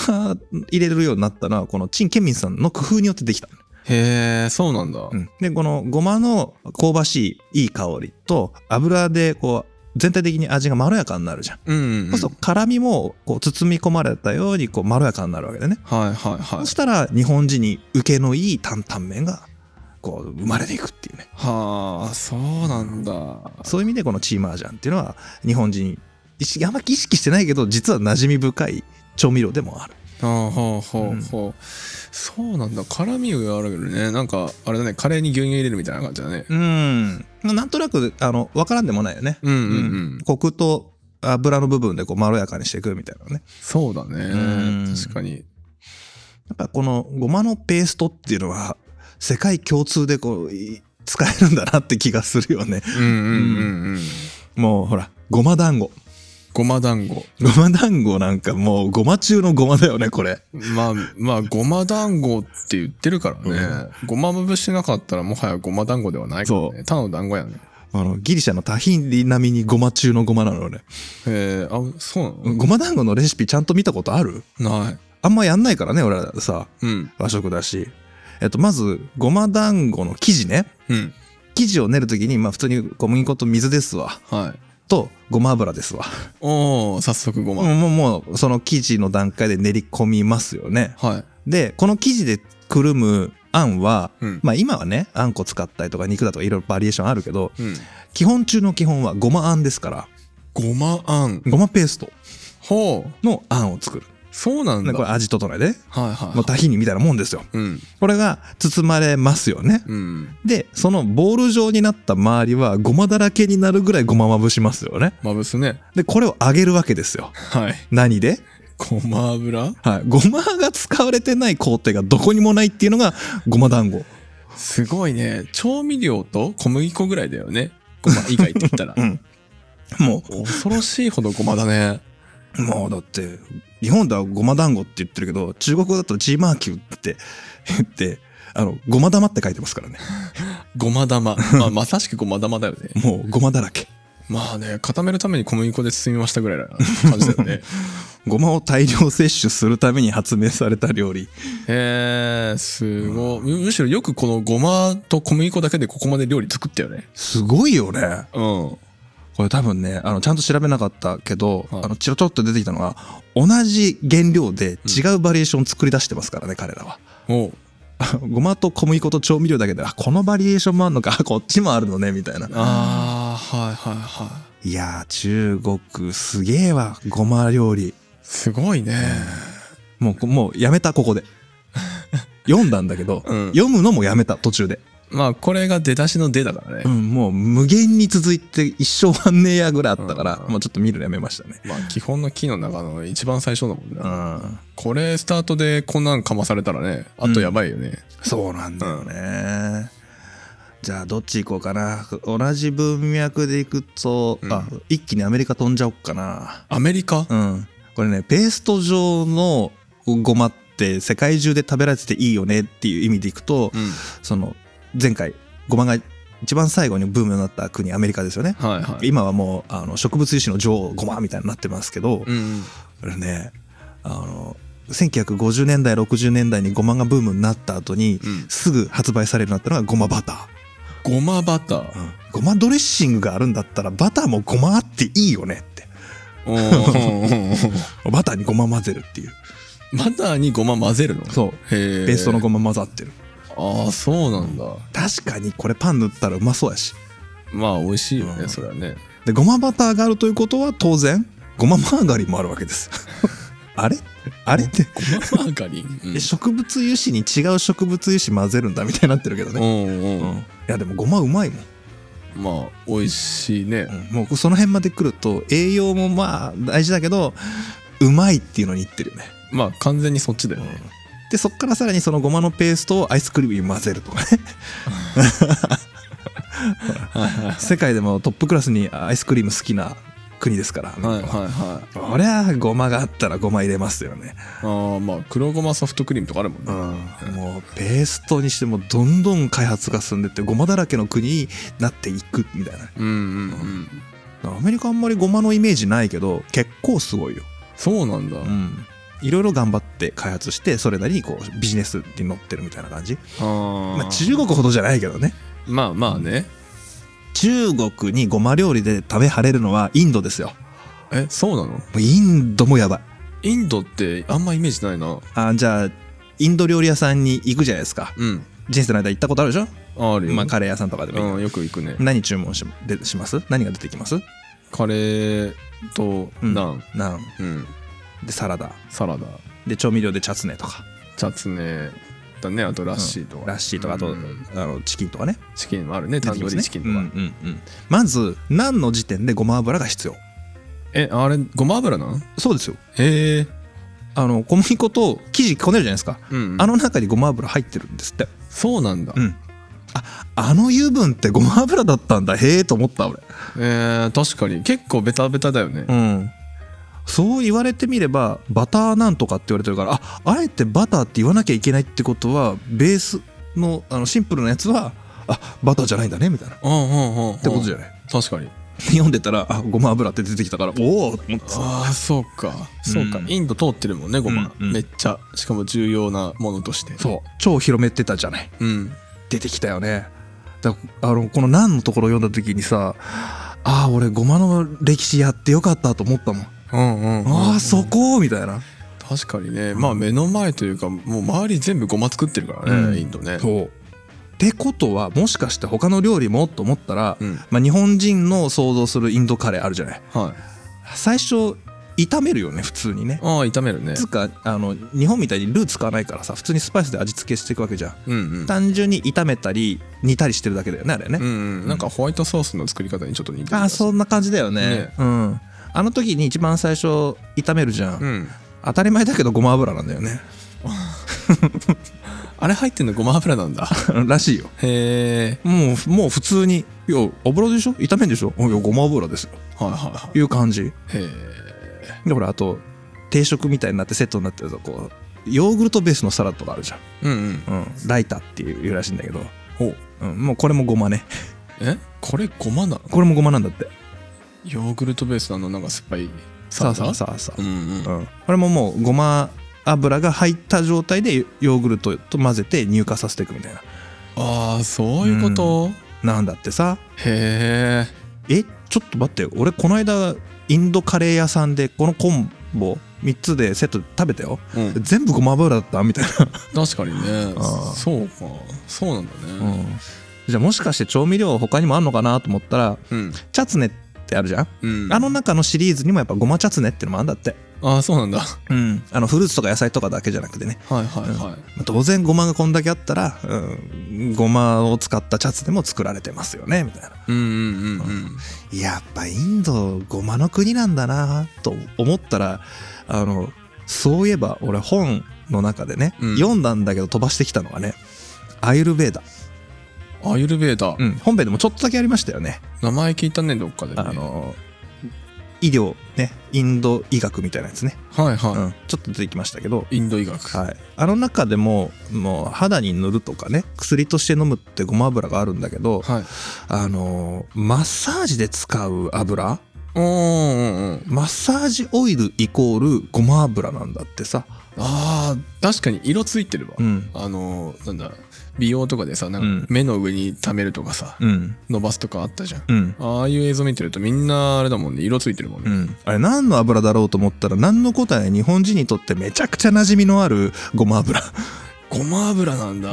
[SPEAKER 2] 入れるようになったのは、この陳建民さんの工夫によってできた。
[SPEAKER 1] へえ、そうなんだ。
[SPEAKER 2] うんで、このごまの香ばしいいい香りと油でこう全体的に味がまろやかになるじゃん。
[SPEAKER 1] うんうんうん。
[SPEAKER 2] そうすると辛みもこう包み込まれたようにこうまろやかになるわけでね。
[SPEAKER 1] はいはいはい
[SPEAKER 2] そ。したら日本人に受けのいい担々麺がこう生まれていくっていうね。
[SPEAKER 1] はあ、そうなんだ。
[SPEAKER 2] そういう意味でこのチーマージャンっていうのは日本人あんまり意識してないけど実は馴染み深い調味料でもある。
[SPEAKER 1] ああ、ほうほ
[SPEAKER 2] うん
[SPEAKER 1] うほう。そうなんだ。辛みがあるけどね。なんか、あれだね、カレーに牛乳入れるみたいな感じだね。
[SPEAKER 2] うん。なんとなくあの分からんでもないよね。
[SPEAKER 1] うんうんうん。
[SPEAKER 2] コクと油の部分でこうまろやかにしていくみたいなね。
[SPEAKER 1] そうだ
[SPEAKER 2] うん
[SPEAKER 1] ね。確かに。
[SPEAKER 2] やっぱこのごまのペーストっていうのは世界共通でこうい使えるんだなって気がするよね。
[SPEAKER 1] うんうんうんうん。
[SPEAKER 2] もうほら、ごま団子。
[SPEAKER 1] ごま団子
[SPEAKER 2] ごま団子なんかもうごま中のごまだよね、これ。
[SPEAKER 1] まあまあごま団子って言ってるからね、ごままぶしてなかったらもはやごま団子ではないから
[SPEAKER 2] そ
[SPEAKER 1] ねただの団子やね
[SPEAKER 2] あの、ギリシャのタヒンリ並みにごま中のごまなのよね。
[SPEAKER 1] へえあそうなの、
[SPEAKER 2] ごま団子のレシピちゃんと見たことある？
[SPEAKER 1] ない
[SPEAKER 2] あんまやんないからね、俺らさ、
[SPEAKER 1] うん
[SPEAKER 2] 和食だし。えっと、まず、ごま団子の生地ね。
[SPEAKER 1] うん
[SPEAKER 2] 生地を練るときに、まあ普通に小麦粉と水ですわ。
[SPEAKER 1] はい
[SPEAKER 2] と、ごま油ですわ。
[SPEAKER 1] おお早速ごま、
[SPEAKER 2] もう、もう、その生地の段階で練り込みますよね。
[SPEAKER 1] はい
[SPEAKER 2] で、この生地でくるむあんは、
[SPEAKER 1] うん
[SPEAKER 2] まあ今はね、あんこ使ったりとか肉だとかいろいろバリエーションあるけど、
[SPEAKER 1] うん
[SPEAKER 2] 基本中の基本はごまあんですから、
[SPEAKER 1] ごまあん
[SPEAKER 2] ごまペースト
[SPEAKER 1] ほう
[SPEAKER 2] のあんを作る。
[SPEAKER 1] そうなんだ。
[SPEAKER 2] でこれ味整えで、
[SPEAKER 1] はいはい
[SPEAKER 2] もうタヒニみたいなもんですよ。
[SPEAKER 1] うん。
[SPEAKER 2] これが包まれますよね。
[SPEAKER 1] うん。
[SPEAKER 2] で、そのボール状になった周りはごまだらけになるぐらいごままぶしますよね。
[SPEAKER 1] まぶすね。
[SPEAKER 2] で、これを揚げるわけですよ。
[SPEAKER 1] はい。
[SPEAKER 2] 何で？
[SPEAKER 1] ごま油？
[SPEAKER 2] はい。ごまが使われてない工程がどこにもないっていうのがごま団子。
[SPEAKER 1] すごいね。調味料と小麦粉ぐらいだよね。ごま以外って言ったら。
[SPEAKER 2] うん。も
[SPEAKER 1] 恐ろしいほどごまだね。
[SPEAKER 2] う、もうだって、日本ではごま団子って言ってるけど、中国語だとジーマーキューって言って、あの、ごま玉って書いてますからね。
[SPEAKER 1] ごま玉まあまさしくごま玉だよね
[SPEAKER 2] もうごまだらけ。
[SPEAKER 1] まあね固めるために小麦粉で包みましたぐらいな感じだよね
[SPEAKER 2] ごまを大量摂取するために発明された料理。
[SPEAKER 1] へえすごいむむしろよくこのごまと小麦粉だけでここまで料理作ったよね
[SPEAKER 2] すごいよね。
[SPEAKER 1] うん
[SPEAKER 2] これ多分ね、あの、ちゃんと調べなかったけど、
[SPEAKER 1] はい
[SPEAKER 2] あの、チロチロっと出てきたのが、同じ原料で違うバリエーション作り出してますからね、彼らは。
[SPEAKER 1] おう
[SPEAKER 2] ごまと小麦粉と調味料だけで、あ、このバリエーションもあるのか、あ こっちもあるのね、みたいな。
[SPEAKER 1] あーはいはいはい
[SPEAKER 2] いやー、中国すげえわ、ごま料理。
[SPEAKER 1] すごいね
[SPEAKER 2] もう、もうやめた、ここで。読んだんだけど、
[SPEAKER 1] うん
[SPEAKER 2] 読むのもやめた、途中で。
[SPEAKER 1] まあこれが出だしの出だからね、
[SPEAKER 2] うん、もう無限に続いて一生終わんねえやぐらいあったから、
[SPEAKER 1] うん
[SPEAKER 2] もうちょっと見るのやめましたね。
[SPEAKER 1] まあ基本の木の中の一番最初だもん
[SPEAKER 2] う
[SPEAKER 1] な、
[SPEAKER 2] ん。
[SPEAKER 1] これスタートでこんなんかまされたらねあとやばいよね、
[SPEAKER 2] そうなんだよね。じゃあどっち行こうかな。同じ文脈でいくと、
[SPEAKER 1] うん
[SPEAKER 2] あ、一気にアメリカ飛んじゃおっかな。
[SPEAKER 1] アメリカ？
[SPEAKER 2] うん。これね、ペースト状のごまって世界中で食べられてていいよねっていう意味でいくと、
[SPEAKER 1] うん
[SPEAKER 2] その前回ごまが一番最後にブームになった国アメリカですよね。
[SPEAKER 1] はいはい。
[SPEAKER 2] 今はもうあの植物油脂の女王ごまみたいになってますけど、
[SPEAKER 1] うん。
[SPEAKER 2] これねあの1950年代60年代にごまがブームになった後に、
[SPEAKER 1] うん。
[SPEAKER 2] すぐ発売されるようになったのがごまバター、
[SPEAKER 1] ごまバター。
[SPEAKER 2] うん。ごまドレッシングがあるんだったらバターもごまあっていいよねって。バターにごま混ぜるっていう。
[SPEAKER 1] バターにごま混ぜるの？
[SPEAKER 2] そう。
[SPEAKER 1] へえ
[SPEAKER 2] ペーストのごま混ざってる
[SPEAKER 1] ああそうなんだ。
[SPEAKER 2] 確かにこれパン塗ったらうまそうやし。
[SPEAKER 1] まあ美味しいよね、
[SPEAKER 2] うん。
[SPEAKER 1] それはね。
[SPEAKER 2] でごまバターがあるということは当然ごまマーガリンもあるわけですあれ？あれって
[SPEAKER 1] ごまマーガリン、うん。
[SPEAKER 2] え植物油脂に違う植物油脂混ぜるんだみたいになってるけどね、
[SPEAKER 1] うんうん
[SPEAKER 2] うん。いやでもごまうまいもん。
[SPEAKER 1] まあ美味しいね、
[SPEAKER 2] うん。もうその辺まで来ると栄養もまあ大事だけどうまいっていうのにいってるよね、
[SPEAKER 1] まあ完全にそっちだよね、
[SPEAKER 2] でそっからさらにそのごまのペーストをアイスクリームに混ぜるとかね。世界でもトップクラスにアイスクリーム好きな国ですから、
[SPEAKER 1] はいはいはい。
[SPEAKER 2] 俺はごまがあったらごま入れますよね、
[SPEAKER 1] ああまあ黒ごまソフトクリームとかあるもんね、
[SPEAKER 2] もうペーストにしてもどんどん開発が進んでってごまだらけの国になっていくみたいな。
[SPEAKER 1] うんうんうん。
[SPEAKER 2] アメリカあんまりごまのイメージないけど結構すごいよ。
[SPEAKER 1] そうなんだ、
[SPEAKER 2] うんいろいろ頑張って開発してそれなりにこうビジネスに乗ってるみたいな感じ。まあ中国ほどじゃないけどね。
[SPEAKER 1] まあまあね。
[SPEAKER 2] 中国にごま料理で食べはれるのはインドですよ。
[SPEAKER 1] えそうなの？
[SPEAKER 2] インドもやばい。
[SPEAKER 1] インドってあんまイメージないな。
[SPEAKER 2] あじゃあインド料理屋さんに行くじゃないですか。
[SPEAKER 1] うん。
[SPEAKER 2] 人生の間行ったことあるでしょ？
[SPEAKER 1] ああるよ、
[SPEAKER 2] まあカレー屋さんとかでも
[SPEAKER 1] よく行くね。
[SPEAKER 2] 何注文しでします？何が出てきます？
[SPEAKER 1] カレーと
[SPEAKER 2] うん。
[SPEAKER 1] ナン、
[SPEAKER 2] ナン。
[SPEAKER 1] うん
[SPEAKER 2] でサラダ。
[SPEAKER 1] サラダ。
[SPEAKER 2] で調味料でチャツネとか。
[SPEAKER 1] チャツネ。だねあとラッシーとか、
[SPEAKER 2] ラッシーとかあと、
[SPEAKER 1] うん。
[SPEAKER 2] あのチキンとかね。
[SPEAKER 1] チキンもあるねタンドリーチキンとか、
[SPEAKER 2] うんうんうん。まずナンの時点でごま油が必要？
[SPEAKER 1] えあれごま油なん？
[SPEAKER 2] そうですよ。
[SPEAKER 1] へえ。
[SPEAKER 2] あの小麦粉と生地こねるじゃないですか、
[SPEAKER 1] うん。
[SPEAKER 2] あの中にごま油入ってるんですって。
[SPEAKER 1] そうなんだ、
[SPEAKER 2] うん。ああの油分ってごま油だったんだ。へえと思った俺。
[SPEAKER 1] えー、確かに。結構ベタベタだよね、
[SPEAKER 2] うんそう言われてみればバターなんとかって言われてるからああえてバターって言わなきゃいけないってことはベースのあのシンプルなやつはあバターじゃないんだねみたいな。っ
[SPEAKER 1] うんうんうん。って
[SPEAKER 2] ことじゃない？
[SPEAKER 1] 確かに。
[SPEAKER 2] 読んでたらあごま油って出てきたからおおと思ってさ。
[SPEAKER 1] ああそうか。そうか、
[SPEAKER 2] うん。
[SPEAKER 1] インド通ってるもんねごま、
[SPEAKER 2] うんうん。
[SPEAKER 1] めっちゃ。しかも重要なものとして。
[SPEAKER 2] そう。超広めてたじゃない。
[SPEAKER 1] うん。
[SPEAKER 2] 出てきたよね。だあのこの「何」のところ読んだ時にさああ俺ごまの歴史やってよかったと思ったもん、
[SPEAKER 1] うんうんうん
[SPEAKER 2] ああそこ？みたいな。
[SPEAKER 1] 確かにね。まあ目の前というかもう周り全部ごま作ってるからね、
[SPEAKER 2] うん。
[SPEAKER 1] インドね。
[SPEAKER 2] そう。ってことはもしかして他の料理もと思ったら、
[SPEAKER 1] うん。
[SPEAKER 2] まあ、日本人の想像するインドカレーあるじゃない。
[SPEAKER 1] はい。
[SPEAKER 2] 最初炒めるよね普通にね。
[SPEAKER 1] ああ炒めるね。
[SPEAKER 2] つうかあの日本みたいにルー使わないからさ普通にスパイスで味付けしていくわけじゃん。
[SPEAKER 1] うんうん
[SPEAKER 2] 単純に炒めたり煮たりしてるだけだよねあれね、
[SPEAKER 1] うんうんなんかホワイトソースの作り方にちょっと似てる
[SPEAKER 2] あそんな感じだよね
[SPEAKER 1] ね
[SPEAKER 2] うんあの時に一番最初炒めるじゃん、
[SPEAKER 1] うん。
[SPEAKER 2] 当たり前だけどごま油なんだよね。
[SPEAKER 1] あれ入ってんのごま油なんだ。
[SPEAKER 2] らしいよ。
[SPEAKER 1] へえ
[SPEAKER 2] もうもう普通に「いや油でしょ？炒めんでしょ？いやごま油ですよ。
[SPEAKER 1] はいはいは」
[SPEAKER 2] い。う感じ。
[SPEAKER 1] いへえ
[SPEAKER 2] でほらあと定食みたいになってセットになってるとこうヨーグルトベースのサラダとかあるじゃ
[SPEAKER 1] うんうん。
[SPEAKER 2] ん、うん、ライタっていうらしいんだけど、
[SPEAKER 1] ほう。
[SPEAKER 2] うん、もうこれもごまね。
[SPEAKER 1] え？これごまなの？
[SPEAKER 2] これもごまなんだって
[SPEAKER 1] ヨーグルトベースなのなんか酸っぱい
[SPEAKER 2] さあさあ
[SPEAKER 1] あ
[SPEAKER 2] さあさあ
[SPEAKER 1] うんうん。
[SPEAKER 2] うれももうごま油が入った状態でヨーグルトと混ぜて乳化させていくみたいな。
[SPEAKER 1] ああそういうこと、
[SPEAKER 2] なんだってさ。
[SPEAKER 1] へえ
[SPEAKER 2] えちょっと待って俺この間インドカレー屋さんでこのコンボ3つでセットで食べたよ。
[SPEAKER 1] うん。
[SPEAKER 2] 全部ごま油だったみたい
[SPEAKER 1] 確かにね。
[SPEAKER 2] あー
[SPEAKER 1] そうか。そうなんだ
[SPEAKER 2] な、
[SPEAKER 1] ね
[SPEAKER 2] じゃあもしかして調味料他にもあんのかなと思ったら
[SPEAKER 1] うん。
[SPEAKER 2] チャツネってあるじゃん、
[SPEAKER 1] うん。
[SPEAKER 2] あの中のシリーズにもやっぱごまチャツネってのもあんだって。
[SPEAKER 1] ああそうなんだ。
[SPEAKER 2] うん。あのフルーツとか野菜とかだけじゃなくてね。
[SPEAKER 1] はいはいはい。
[SPEAKER 2] 当然ごまがこんだけあったら、うん、ごまを使ったチャツネも作られてますよねみたいな。
[SPEAKER 1] うんうんうんうん。
[SPEAKER 2] やっぱインドごまの国なんだなと思ったらあのそういえば俺本の中でね、
[SPEAKER 1] うん。
[SPEAKER 2] 読んだんだけど飛ばしてきたのがねアイルベーダ、
[SPEAKER 1] アユルベーダ、
[SPEAKER 2] うん、本編でもちょっとだけありましたよね。
[SPEAKER 1] 名前聞いたねどっかでね。
[SPEAKER 2] あの医療ねインド医学みたいなやつね、
[SPEAKER 1] はいはい、
[SPEAKER 2] うん、ちょっと出てきましたけど。
[SPEAKER 1] インド医学。
[SPEAKER 2] はい、あの中でももう肌に塗るとかね薬として飲むってごま油があるんだけど
[SPEAKER 1] はい。
[SPEAKER 2] あのマッサージで使う油
[SPEAKER 1] うんうん
[SPEAKER 2] マッサージオイルイコールごま油なんだってさ。
[SPEAKER 1] あー確かに色ついてるわ、
[SPEAKER 2] うん。
[SPEAKER 1] あのーなんだ美容とかでさなんか
[SPEAKER 2] うん。
[SPEAKER 1] 目の上に溜めるとかさ、
[SPEAKER 2] うん。
[SPEAKER 1] 伸ばすとかあったじゃん。
[SPEAKER 2] うん。
[SPEAKER 1] ああいう映像見てるとみんなあれだもんね。色ついてるもんね、
[SPEAKER 2] うん、あれ何の油だろうと思ったら何のことはね日本人にとってめちゃくちゃ馴染みのあるごま油。
[SPEAKER 1] ごま油なんだ、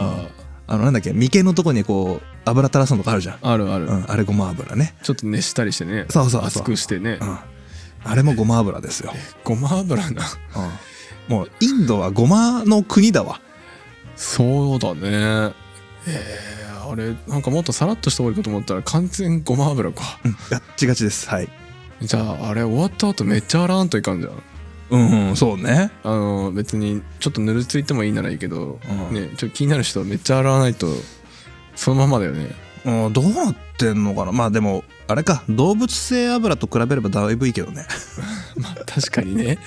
[SPEAKER 2] あのなんだっけ眉間のとこにこう油垂らすのとかあるじゃん、
[SPEAKER 1] あるある、
[SPEAKER 2] うん、あれごま油ね、
[SPEAKER 1] ちょっと熱したりしてね。
[SPEAKER 2] そうそうそう。
[SPEAKER 1] 熱くしてね、
[SPEAKER 2] うん、あれもごま油ですよ、
[SPEAKER 1] ごま油な。
[SPEAKER 2] うん、もうインドはごまの国だわ
[SPEAKER 1] そうだね。えー、あれなんかもっとさらっとした方がいいかと思ったら完全ごま油か。
[SPEAKER 2] うんガッチガチです。はい。
[SPEAKER 1] じゃああれ終わった後めっちゃ洗わんといかんじゃん。
[SPEAKER 2] うん、うん、そうね。
[SPEAKER 1] あの別にちょっとぬるついてもいいならいいけど、
[SPEAKER 2] うん。
[SPEAKER 1] ねちょっと気になる人はめっちゃ洗わないとそのままだよね。
[SPEAKER 2] うん、どうなってんのかな。まあでもあれか動物性油と比べればだいぶいいけどね。
[SPEAKER 1] まあ確かにね。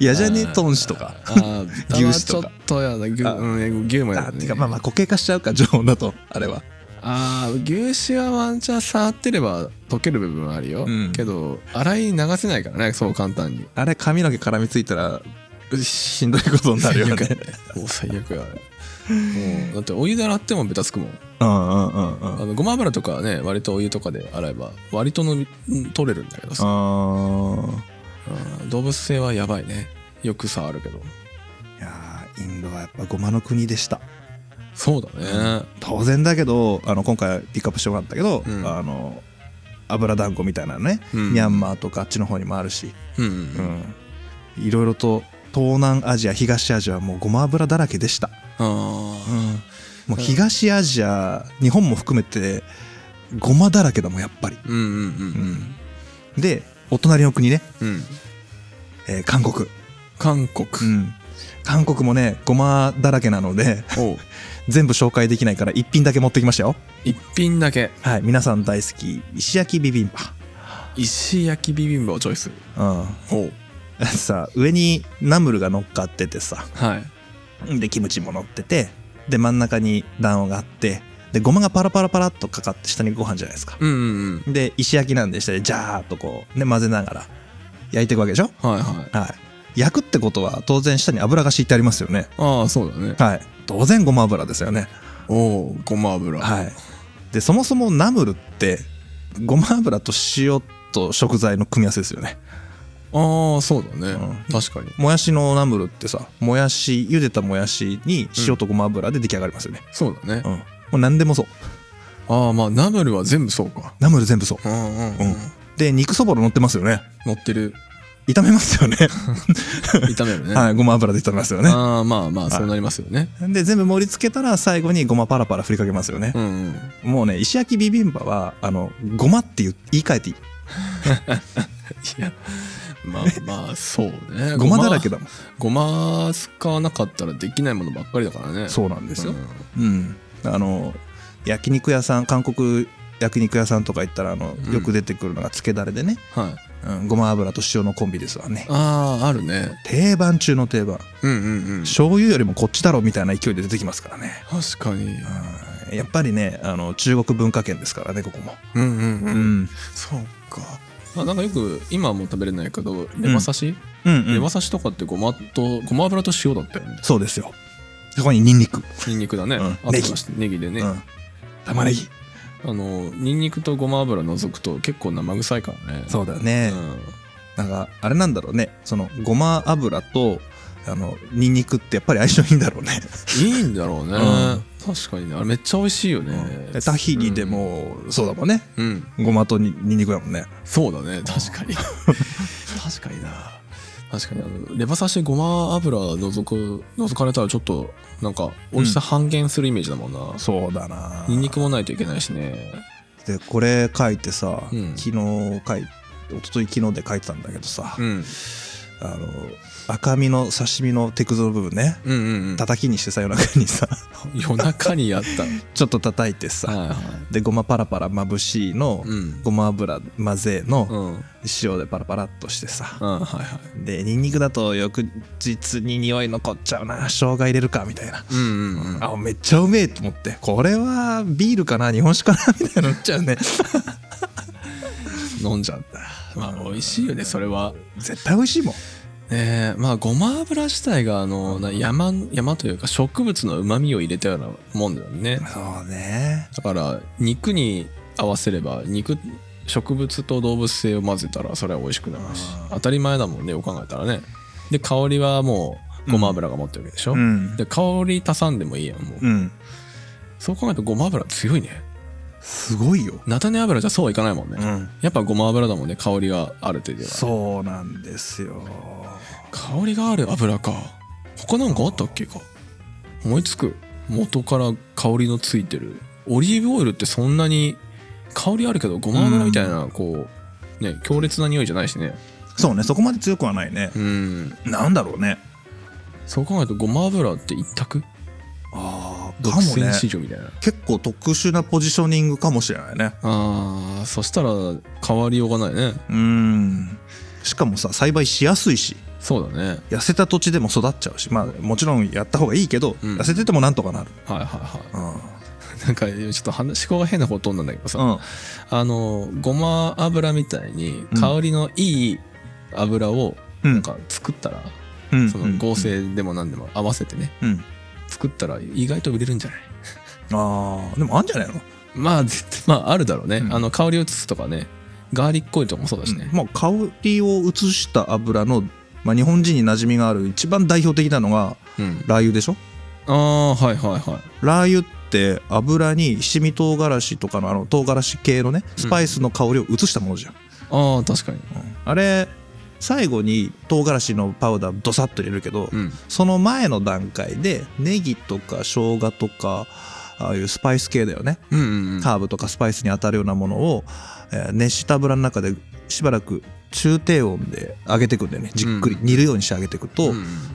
[SPEAKER 2] 嫌じゃね豚脂とか
[SPEAKER 1] あー豚は ちょっ
[SPEAKER 2] 牛とか
[SPEAKER 1] とやだ。牛,、
[SPEAKER 2] あ
[SPEAKER 1] うん、牛もやだね。
[SPEAKER 2] あてかまあまあ固形化しちゃうか常温だとあれは。
[SPEAKER 1] あー牛脂はワンチャン触ってれば溶ける部分はあるよ、
[SPEAKER 2] うん。
[SPEAKER 1] けど洗い流せないからねそう簡単に。
[SPEAKER 2] あれ髪の毛絡みついたらしんどいことになるよね。
[SPEAKER 1] も う最悪やあれもうだってお湯で洗ってもベタつくもん。
[SPEAKER 2] うんうんうんうん。
[SPEAKER 1] あのごま油とかはね割とお湯とかで洗えば割との取れるんだけどさ、
[SPEAKER 2] あ
[SPEAKER 1] うん。動物性はやばいね。よく触るけど。
[SPEAKER 2] ーいやーインドはやっぱごまの国でした。
[SPEAKER 1] そうだね。
[SPEAKER 2] 当然だけどあの今回ピックアップしてもらったけど、
[SPEAKER 1] うん。
[SPEAKER 2] あの油団子みたいなのね、
[SPEAKER 1] うん。
[SPEAKER 2] ミャンマーとかあっちの方にもあるし、
[SPEAKER 1] うんうん。
[SPEAKER 2] うん、いろいろと東南アジア東アジアはもうごま油だらけでした、
[SPEAKER 1] あ
[SPEAKER 2] もう東アジア日本も含めてごまだらけだもんやっぱり。
[SPEAKER 1] ーうんうんうん。
[SPEAKER 2] でお隣の国ね、
[SPEAKER 1] うん。うん
[SPEAKER 2] えー韓国、
[SPEAKER 1] 韓国、
[SPEAKER 2] うん、韓国もねごまだらけなので 全部紹介できないから一品だけ持ってきましたよ。
[SPEAKER 1] 一品だけ。
[SPEAKER 2] はい皆さん大好き石焼きビビンバ。
[SPEAKER 1] 石焼きビビンバをチョイス。
[SPEAKER 2] うん。
[SPEAKER 1] ほう。
[SPEAKER 2] さ上にナムルが乗っかっててさ。
[SPEAKER 1] はい
[SPEAKER 2] でキムチも乗っててで真ん中に卵黄があってでごまがパラパラパラっとかかって下にご飯じゃないですか。
[SPEAKER 1] うんうんうん。
[SPEAKER 2] で石焼きなんで下でジャーっとこうね混ぜながら焼いていくわけでしょ？
[SPEAKER 1] はいはい。
[SPEAKER 2] はい。焼くってことは当然下に油が敷いてありますよね。
[SPEAKER 1] ああそうだね。
[SPEAKER 2] はい。当然ごま油ですよね。
[SPEAKER 1] おおごま油。
[SPEAKER 2] はい。でそもそもナムルってごま油と塩と食材の組み合わせですよね
[SPEAKER 1] ああそうだね、
[SPEAKER 2] うん。
[SPEAKER 1] 確かに。
[SPEAKER 2] もやしのナムルってさもやし茹でたもやしに塩とごま油で出来上がりますよね。
[SPEAKER 1] そうだね、
[SPEAKER 2] うん、もう何でもそう。
[SPEAKER 1] ああまあナムルは全部そうか。
[SPEAKER 2] ナムル全部そう。
[SPEAKER 1] うんうんうん、
[SPEAKER 2] うん。で肉そぼろ乗ってますよね。
[SPEAKER 1] 乗ってる。
[SPEAKER 2] 炒めますよね。
[SPEAKER 1] 炒めるね、
[SPEAKER 2] はいごま油で炒めますよね。
[SPEAKER 1] ああまあまあそうなりますよね、
[SPEAKER 2] で全部盛り付けたら最後にごまパラパラ振りかけますよね。
[SPEAKER 1] う、んうん。
[SPEAKER 2] もうね石焼きビビンバはあのごまって言い換えていい。
[SPEAKER 1] いやまあまあそうね。
[SPEAKER 2] ごまだらけだもん。
[SPEAKER 1] ごま使わなかったらできないものばっかりだからね。
[SPEAKER 2] そうなんですよ。
[SPEAKER 1] うん。
[SPEAKER 2] うん、あの焼肉屋さん韓国焼肉屋さんとか行ったらあの
[SPEAKER 1] うん。
[SPEAKER 2] よく出てくるのがつけだれでね、
[SPEAKER 1] はい。
[SPEAKER 2] うん、ごま油と塩のコンビですわね。
[SPEAKER 1] あああるね。
[SPEAKER 2] 定番中の定番。
[SPEAKER 1] うんうんうん。
[SPEAKER 2] 醤油よりもこっちだろみたいな勢いで出てきますからね、
[SPEAKER 1] 確かに。
[SPEAKER 2] うん。やっぱりねあの中国文化圏ですからねここも、
[SPEAKER 1] うんうん
[SPEAKER 2] う
[SPEAKER 1] うん。
[SPEAKER 2] ん、
[SPEAKER 1] そうかあなんかよく今はもう食べれないけどレバ刺し、
[SPEAKER 2] うんうん。
[SPEAKER 1] レバ刺しとかってごまとごま油と塩だったよね
[SPEAKER 2] そうですよ。そこにニンニク、
[SPEAKER 1] ニンニクだね、
[SPEAKER 2] うん。
[SPEAKER 1] あとは
[SPEAKER 2] ネギ。
[SPEAKER 1] ネギでね、
[SPEAKER 2] うん、玉ねぎ。
[SPEAKER 1] あのニンニクとごま油除くと結構生臭いからね。
[SPEAKER 2] そうだよね、
[SPEAKER 1] う
[SPEAKER 2] なんかあれなんだろうね。そのごま油とあのニンニクってやっぱり相性いいんだろうね。
[SPEAKER 1] ん、いいんだろうね、
[SPEAKER 2] うん
[SPEAKER 1] 確かにね。あれめっちゃ美味しいよね、
[SPEAKER 2] でタヒニでもそうだもんね。
[SPEAKER 1] うん、うん
[SPEAKER 2] ごまとニニンニクだもんね。
[SPEAKER 1] そうだね。確かに。確かにな。確かにあのレバ刺しごま油除く除かれたらちょっとなんか美味しさ半減するイメージだもんな、
[SPEAKER 2] そうだな。
[SPEAKER 1] ニンニクもないといけないしね。
[SPEAKER 2] でこれ書いてさ、
[SPEAKER 1] うん。
[SPEAKER 2] 昨日書い一昨日昨日で書いてたんだけどさ、
[SPEAKER 1] うん。
[SPEAKER 2] あの赤身の刺身のテクゾの部分ね。
[SPEAKER 1] うんうんうん。
[SPEAKER 2] 叩きにしてさ夜中にさ。
[SPEAKER 1] 夜中にやった
[SPEAKER 2] ちょっと叩いてさ、
[SPEAKER 1] はいはい。
[SPEAKER 2] でごまパラパラまぶしいの、
[SPEAKER 1] うん。
[SPEAKER 2] ごま油混ぜの、
[SPEAKER 1] うん。うん
[SPEAKER 2] 塩でパラパラっとしてさ、
[SPEAKER 1] はいはい。
[SPEAKER 2] でニンニクだと翌日に匂い残っちゃうな。生姜入れるかみたいな、
[SPEAKER 1] うんうんうん。
[SPEAKER 2] あめっちゃうめえと思って。これはビールかな？日本酒かな？みたいなのっちゃうね。
[SPEAKER 1] 飲んじゃったまあ美味しいよねそれは。
[SPEAKER 2] 絶対美味しいもん
[SPEAKER 1] ねえまあごま油自体があのな山山というか植物の旨味を入れたようなもんだよね。
[SPEAKER 2] そうね。
[SPEAKER 1] だから肉に合わせれば肉植物と動物性を混ぜたらそれは美味しくなるし。当たり前だもんねよく考えたらね。で香りはもうごま油が持ってるわけでしょ、
[SPEAKER 2] うん。
[SPEAKER 1] で香り足さんでもいいやんもう、
[SPEAKER 2] うん。
[SPEAKER 1] そう考えるとごま油強いね。
[SPEAKER 2] すごいよ、
[SPEAKER 1] 菜種油じゃそうはいかないもんね、
[SPEAKER 2] ん、
[SPEAKER 1] やっぱごま油だもんね香りがある程度は。
[SPEAKER 2] そうなんですよ
[SPEAKER 1] 香りがある油か。他なんかあったっけか。思いつく。元から香りのついてる。オリーブオイルってそんなに香りあるけどごま油みたいなこうね強烈な匂いじゃないしね。
[SPEAKER 2] そうねそこまで強くはないね。
[SPEAKER 1] うん。
[SPEAKER 2] なんだろうね。
[SPEAKER 1] そう考えるとごま油って一択？
[SPEAKER 2] ああ
[SPEAKER 1] 独
[SPEAKER 2] かも
[SPEAKER 1] 市場みたいな、
[SPEAKER 2] 結構特殊なポジショニングかもしれないね。
[SPEAKER 1] あーそしたら変わりようがないね。
[SPEAKER 2] うん。しかもさ栽培しやすいし
[SPEAKER 1] そうだね。
[SPEAKER 2] 痩せた土地でも育っちゃうしまあもちろんやった方がいいけど、
[SPEAKER 1] うん。
[SPEAKER 2] 痩せててもなんとかなる。
[SPEAKER 1] はいはいは
[SPEAKER 2] うん。
[SPEAKER 1] いなんかちょっと話思考が変なことなんだけどさ、
[SPEAKER 2] うん。
[SPEAKER 1] あのごま油みたいに
[SPEAKER 2] うん。
[SPEAKER 1] 香りのいい油を
[SPEAKER 2] うん。
[SPEAKER 1] なんか作ったら、
[SPEAKER 2] うん。
[SPEAKER 1] その合成でも何でも合わせてね
[SPEAKER 2] うん。
[SPEAKER 1] 作ったら意外と売れるんじゃない？
[SPEAKER 2] ああでもあんじゃないの？
[SPEAKER 1] まあ絶対まああるだろうね、
[SPEAKER 2] うん。
[SPEAKER 1] あの香りを移すとかねガーリックオイルとかもそうだしね、
[SPEAKER 2] まあ香りを移した油の、まあ、日本人に馴染みがある一番代表的なのが
[SPEAKER 1] うん。
[SPEAKER 2] ラー油でしょ？
[SPEAKER 1] ああはいはいはい。
[SPEAKER 2] ラー油って油に七味唐辛子とかのあの唐辛子系のねスパイスの香りを移したものじゃん、
[SPEAKER 1] ああ確かに。
[SPEAKER 2] あれ最後に唐辛子のパウダードサッと入れるけど、
[SPEAKER 1] うん。
[SPEAKER 2] その前の段階でネギとか生姜とかああいうスパイス系だよね、
[SPEAKER 1] うんうんうん。
[SPEAKER 2] ハーブとかスパイスに当たるようなものを、えー熱した油の中でしばらく中低温で揚げていくんだよね。じっくり。
[SPEAKER 1] うん
[SPEAKER 2] 煮るようにして揚げていくと、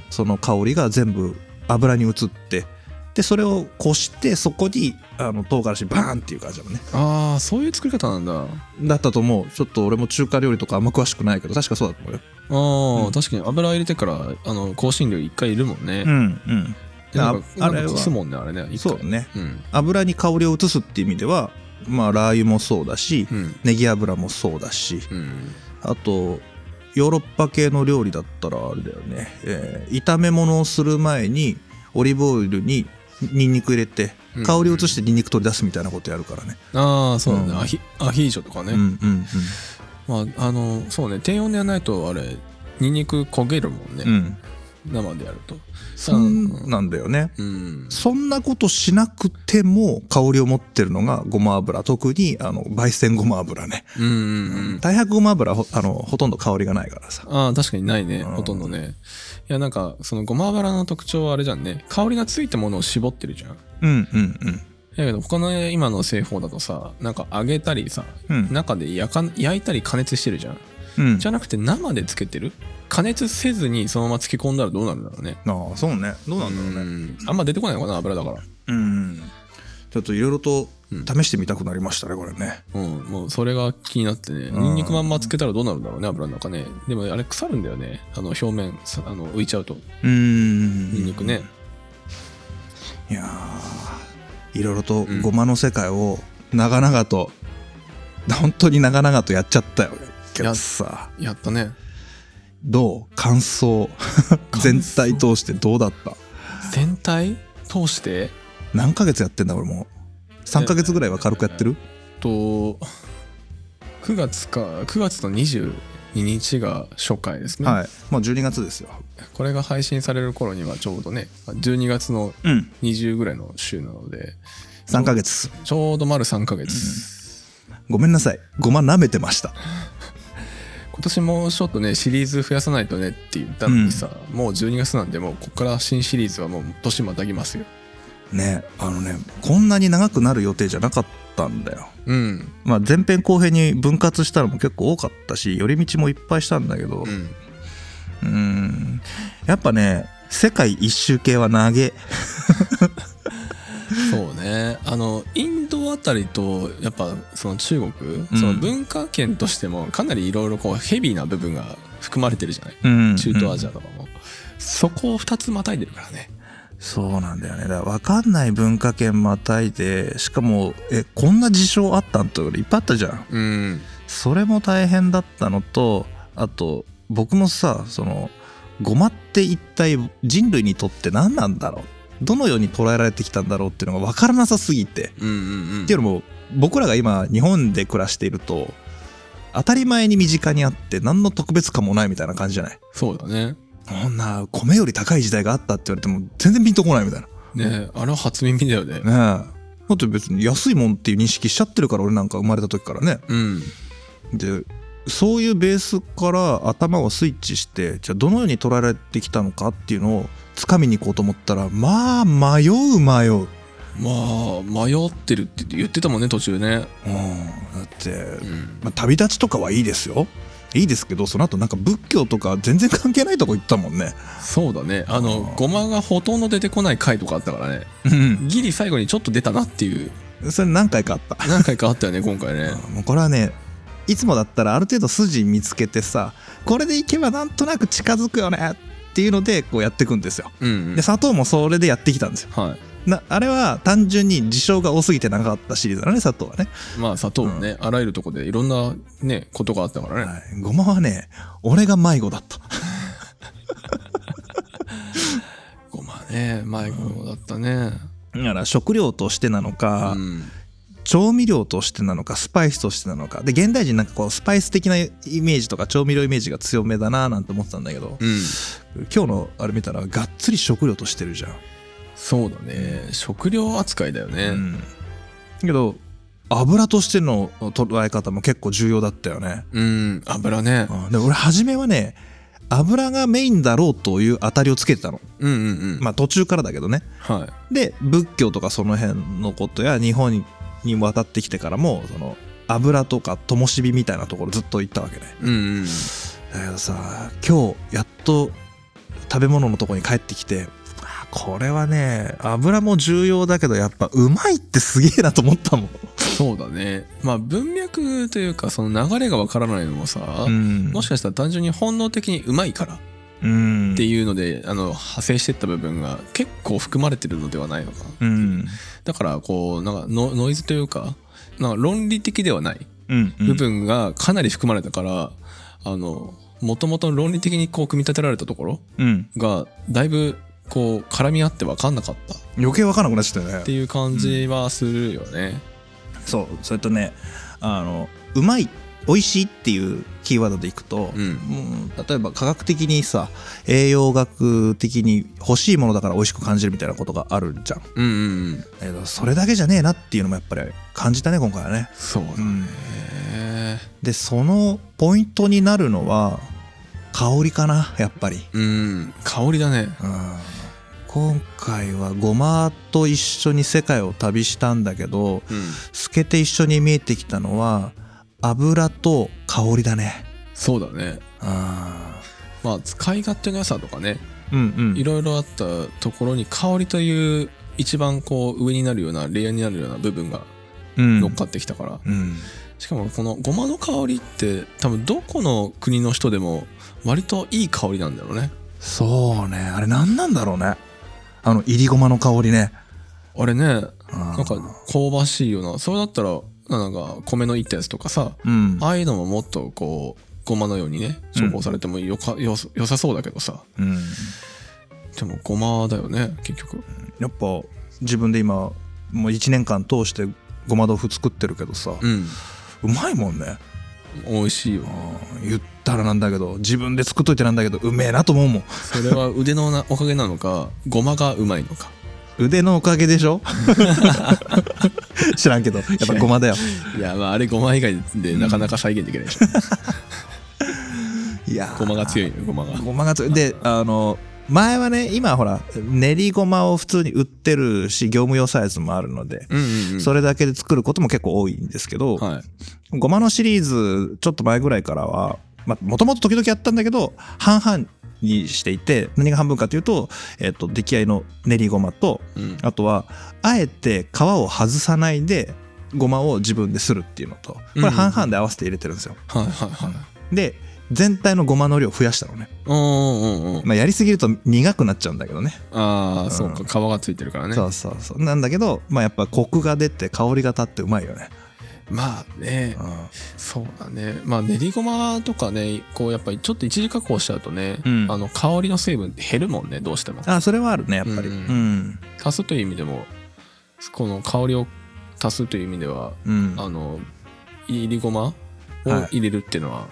[SPEAKER 2] その香りが全部油に移ってでそれをこしてそこにあの唐辛子バーンっていう感じだもんね。
[SPEAKER 1] ああそういう作り方なんだ。あ
[SPEAKER 2] だったと思う。ちょっと俺も中華料理とかあんま詳しくないけど確かそうだと思うよ。
[SPEAKER 1] あ、
[SPEAKER 2] うん。
[SPEAKER 1] 確かに。油入れてからあの香辛料一回いるもんね、
[SPEAKER 2] うんうん。ああれは
[SPEAKER 1] すもんねあれね。
[SPEAKER 2] そうね。
[SPEAKER 1] うん。
[SPEAKER 2] 油に香りを移すっていう意味ではまあラー油もそうだし、
[SPEAKER 1] うん。
[SPEAKER 2] ネギ油もそうだし
[SPEAKER 1] うん
[SPEAKER 2] あとヨーロッパ系の料理だったらあれだよね、えー炒め物をする前にオリーブオイルにニンニク入れて
[SPEAKER 1] うん。
[SPEAKER 2] 香りを移してニンニク取り出すみたいなことやるからね、
[SPEAKER 1] ああそうだね、
[SPEAKER 2] うん。
[SPEAKER 1] アヒアヒージョとかね、
[SPEAKER 2] うんうん
[SPEAKER 1] まああのそうね。低温でやらないとあれニンニク焦げるもんね、
[SPEAKER 2] うんうん
[SPEAKER 1] 生でやると。
[SPEAKER 2] そんなんだよね。
[SPEAKER 1] うん。
[SPEAKER 2] そんなことしなくても香りを持ってるのがごま油。特にあの焙煎ごま油ね。
[SPEAKER 1] うんうんうん。
[SPEAKER 2] 大白ごま油あのほとんど香りがないからさ。
[SPEAKER 1] ああ確かにないね。
[SPEAKER 2] うん。
[SPEAKER 1] ほとんどね。いやなんかそのごま油の特徴はあれじゃんね。香りがついたものを絞ってるじゃん。
[SPEAKER 2] うんうんうん。
[SPEAKER 1] だけど他の今の製法だとさなんか揚げたりさ
[SPEAKER 2] うん。
[SPEAKER 1] 中で焼か焼いたり加熱してるじゃん。
[SPEAKER 2] うん。
[SPEAKER 1] じゃなくて生でつけてる加熱せずにそのまま漬け込んだらどうなるんだろうね。
[SPEAKER 2] ああそうね。どうなんだろうね。
[SPEAKER 1] うん。あんま出てこないのかな油だから。
[SPEAKER 2] うん。ちょっといろいろと
[SPEAKER 1] うん。
[SPEAKER 2] 試してみたくなりましたねこれね。
[SPEAKER 1] うん。もうそれが気になってね。
[SPEAKER 2] うん。
[SPEAKER 1] ニンニクまんまつけたらどうなるんだろうね油の中ね。でもあれ腐るんだよね。あの表面さあの浮いちゃうと。
[SPEAKER 2] うん。
[SPEAKER 1] ニンニクね。
[SPEAKER 2] いやーいろいろと
[SPEAKER 1] うん。
[SPEAKER 2] ごまの世界を長々と本当に長々とやっちゃったよけどさ。
[SPEAKER 1] やったね
[SPEAKER 2] どう感想？全体通してどうだった？
[SPEAKER 1] 全体通して？
[SPEAKER 2] 何ヶ月やってんだ俺もう。3ヶ月ぐらいは軽くやってる？
[SPEAKER 1] と9月か9月の22日が初回ですね、
[SPEAKER 2] はい。もう12月ですよ。
[SPEAKER 1] これが配信される頃にはちょうどね12月の
[SPEAKER 2] うん。
[SPEAKER 1] 20ぐらいの週なので。
[SPEAKER 2] 3ヶ月
[SPEAKER 1] ちょうど丸3ヶ月、
[SPEAKER 2] ごめんなさい。ごま舐めてました
[SPEAKER 1] 今年もちょっとねシリーズ増やさないとねって言ったのにさ、もう12月なんでもうここから新シリーズはもう年またぎますよ。
[SPEAKER 2] ねあのねこんなに長くなる予定じゃなかったんだよ。
[SPEAKER 1] うん。
[SPEAKER 2] まあ前編後編に分割したのも結構多かったし寄り道もいっぱいしたんだけど。
[SPEAKER 1] うん。
[SPEAKER 2] やっぱね世界一周系は長え
[SPEAKER 1] ねあのインドあたりとやっぱその中国、
[SPEAKER 2] うん。
[SPEAKER 1] その文化圏としてもかなりいろいろこうヘビーな部分が含まれてるじゃない？
[SPEAKER 2] うん
[SPEAKER 1] 中東アジ
[SPEAKER 2] ア
[SPEAKER 1] アとかも、そこを2つまたいでるからね。
[SPEAKER 2] そうなんだよね。だから分かんない文化圏またいでしかもえこんな事象あったんっていっぱいあったじゃん。
[SPEAKER 1] うん。
[SPEAKER 2] それも大変だったのとあと僕もさそのゴマって一体人類にとって何なんだろう？どのように捉えられてきたんだろうっていうのが分からなさすぎて、
[SPEAKER 1] うんうんうん。
[SPEAKER 2] っていうのも僕らが今日本で暮らしていると当たり前に身近にあって何の特別感もないみたいな感じじゃない？
[SPEAKER 1] そうだね。
[SPEAKER 2] こんな米より高い時代があったって言われても全然ピンとこないみたいな。ね
[SPEAKER 1] ねあれは初耳だよね
[SPEAKER 2] え。だって別に安いもんっていう認識しちゃってるから俺なんか生まれた時からね。
[SPEAKER 1] うん。
[SPEAKER 2] でそういうベースから頭をスイッチしてじゃあどのように捉えられてきたのかっていうのを掴みに行こうと思ったらまあ迷う迷う、うん、
[SPEAKER 1] まあ迷ってるって言ってたもんね途中ね。
[SPEAKER 2] だって、
[SPEAKER 1] うん。
[SPEAKER 2] まあ、旅立ちとかはいいですよ。いいですけどその後なんか仏教とか全然関係ないとこ行ったもんね。
[SPEAKER 1] そうだね。あのごまがほとんど出てこない回とかあったからね。
[SPEAKER 2] うん。
[SPEAKER 1] ギリ最後にちょっと出たなっていう。
[SPEAKER 2] それ何回かあった。
[SPEAKER 1] 何回かあったよね今回ね。
[SPEAKER 2] もうこれはねいつもだったらある程度筋見つけてさこれでいけばなんとなく近づくよねっていうのでこうやっていくんですよ。
[SPEAKER 1] うんうん。
[SPEAKER 2] で砂糖もそれでやってきたんですよ。
[SPEAKER 1] はい。
[SPEAKER 2] なあれは単純に事象が多すぎてなかったシリーズだね砂糖はね、
[SPEAKER 1] まあ砂糖もね、あらゆるとこでいろんなねことがあったからね、
[SPEAKER 2] はい、ごまはね俺が迷子だった。
[SPEAKER 1] ごまね迷子だったね。
[SPEAKER 2] だから食料としてなのか、
[SPEAKER 1] うん
[SPEAKER 2] 調味料としてなのかスパイスとしてなのか。で現代人なんかこうスパイス的なイメージとか調味料イメージが強めだななんて思ってたんだけど、
[SPEAKER 1] うん。
[SPEAKER 2] 今日のあれ見たらがっつり食料としてるじゃん。
[SPEAKER 1] そうだね。食料扱いだよね、
[SPEAKER 2] うん、だけど油としての捉え方も結構重要だったよね、
[SPEAKER 1] うん。油ね。
[SPEAKER 2] うん。で俺初めはね油がメインだろうという当たりをつけてたの。
[SPEAKER 1] うんうんうん。
[SPEAKER 2] まあ途中からだけどね。
[SPEAKER 1] はい。
[SPEAKER 2] で仏教とかその辺のことや日本に渡ってきてからもその油とか灯火みたいなところずっと行ったわけね。
[SPEAKER 1] うんうん。
[SPEAKER 2] だけどさ今日やっと食べ物のとこに帰ってきてあこれはね油も重要だけどやっぱうまいってすげえなと思ったもん、
[SPEAKER 1] そうだね。まあ文脈というかその流れがわからないのもさ、
[SPEAKER 2] ん。
[SPEAKER 1] もしかしたら単純に本能的にうまいからっ
[SPEAKER 2] うん。
[SPEAKER 1] ていうので、あの派生してった部分が結構含まれてるのではないのか。な
[SPEAKER 2] うん
[SPEAKER 1] だからこうなんかノノイズというかなんか論理的ではない
[SPEAKER 2] うん
[SPEAKER 1] 部分がかなり含まれたから、あのもともと論理的にこう組み立てられたところ
[SPEAKER 2] うん。
[SPEAKER 1] がだいぶこう絡み合って分かんなかったっ
[SPEAKER 2] 余計わかんなくなっちゃったよね。
[SPEAKER 1] ていう感じはするよね。
[SPEAKER 2] そうそれとねあのうまい美味しいっていうキーワードでいくと、
[SPEAKER 1] うん。
[SPEAKER 2] うん例えば科学的にさ栄養学的に欲しいものだから美味しく感じるみたいなことがあるじゃん。
[SPEAKER 1] うんうんうん。
[SPEAKER 2] だけどそれだけじゃねえなっていうのもやっぱり感じたね今回はね。
[SPEAKER 1] そうだね。
[SPEAKER 2] でそのポイントになるのは香りかなやっぱり、
[SPEAKER 1] うん。香りだね。
[SPEAKER 2] うん、今回はごまと一緒に世界を旅したんだけど
[SPEAKER 1] うん。
[SPEAKER 2] 透けて一緒に見えてきたのは油と香りだね。
[SPEAKER 1] そうだね。
[SPEAKER 2] あ
[SPEAKER 1] まあ使い勝手の良さとかね。
[SPEAKER 2] うんうん。
[SPEAKER 1] いろいろあったところに香りという一番こう上になるようなレイヤーになるような部分が
[SPEAKER 2] うん。
[SPEAKER 1] 乗っかってきたから、
[SPEAKER 2] うん。
[SPEAKER 1] しかもこのごまの香りって多分どこの国の人でも割といい香りなんだろうね。
[SPEAKER 2] そうね。あれ何なんだろうね。あのいりごまの香りね。
[SPEAKER 1] あれね
[SPEAKER 2] な
[SPEAKER 1] なんか香ばしいような。それだったらなんか米のいったやつとかさ
[SPEAKER 2] うん。
[SPEAKER 1] ああいうのももっとこうごまのようにね処方されてもよか、よよさそうだけどさ。
[SPEAKER 2] うん。
[SPEAKER 1] でもごまだよね結局。
[SPEAKER 2] やっぱ自分で今もう1年間通してごま豆腐作ってるけどさ、
[SPEAKER 1] うん。
[SPEAKER 2] うまいもんね。
[SPEAKER 1] 美味しいよ。
[SPEAKER 2] 言ったらなんだけど自分で作っといてなんだけどうめえなと思うもん。
[SPEAKER 1] それは腕のなおかげなのかごまがうまいのか
[SPEAKER 2] 腕のおかげでしょ？知らんけど。やっぱごまだよ。
[SPEAKER 1] いやまああれごま以外でなかなか再現できないでしょ、
[SPEAKER 2] いやー。
[SPEAKER 1] ごまが強いのよごまが。
[SPEAKER 2] ごまが強い。であの前はね今ほら練りごまを普通に売ってるし業務用サイズもあるので、
[SPEAKER 1] うんうんうん。
[SPEAKER 2] それだけで作ることも結構多いんですけど、
[SPEAKER 1] はい。
[SPEAKER 2] ごまのシリーズちょっと前ぐらいからはもともと時々やったんだけど半々にしていて何が半分かというと,、えっと出来合いの練りごまと
[SPEAKER 1] うん。
[SPEAKER 2] あとはあえて皮を外さないでごまを自分でするっていうのとこれ半々で合わせて入れてるんですよ。
[SPEAKER 1] はいはいはい。
[SPEAKER 2] で全体のごまの量増やしたのね、
[SPEAKER 1] うんうんうんうん。
[SPEAKER 2] まあ、やりすぎると苦くなっちゃうんだけどね。
[SPEAKER 1] ああ、
[SPEAKER 2] うん。
[SPEAKER 1] そうか。皮がついてるからね。
[SPEAKER 2] そうそうそう。なんだけど、まあ、やっぱコクが出て香りが立ってうまいよね、
[SPEAKER 1] まあね。
[SPEAKER 2] うん。
[SPEAKER 1] そうだね。まあ練りごまとかねこうやっぱりちょっと一時加工しちゃうとね、
[SPEAKER 2] うん。
[SPEAKER 1] あの香りの成分って減るもんねどうしても。
[SPEAKER 2] あそれはあるねやっぱり。
[SPEAKER 1] う
[SPEAKER 2] うん。ん
[SPEAKER 1] 足すという意味でもこの香りを足すという意味では
[SPEAKER 2] うん。
[SPEAKER 1] あのいりごまを
[SPEAKER 2] はい。
[SPEAKER 1] 入れるっていうのは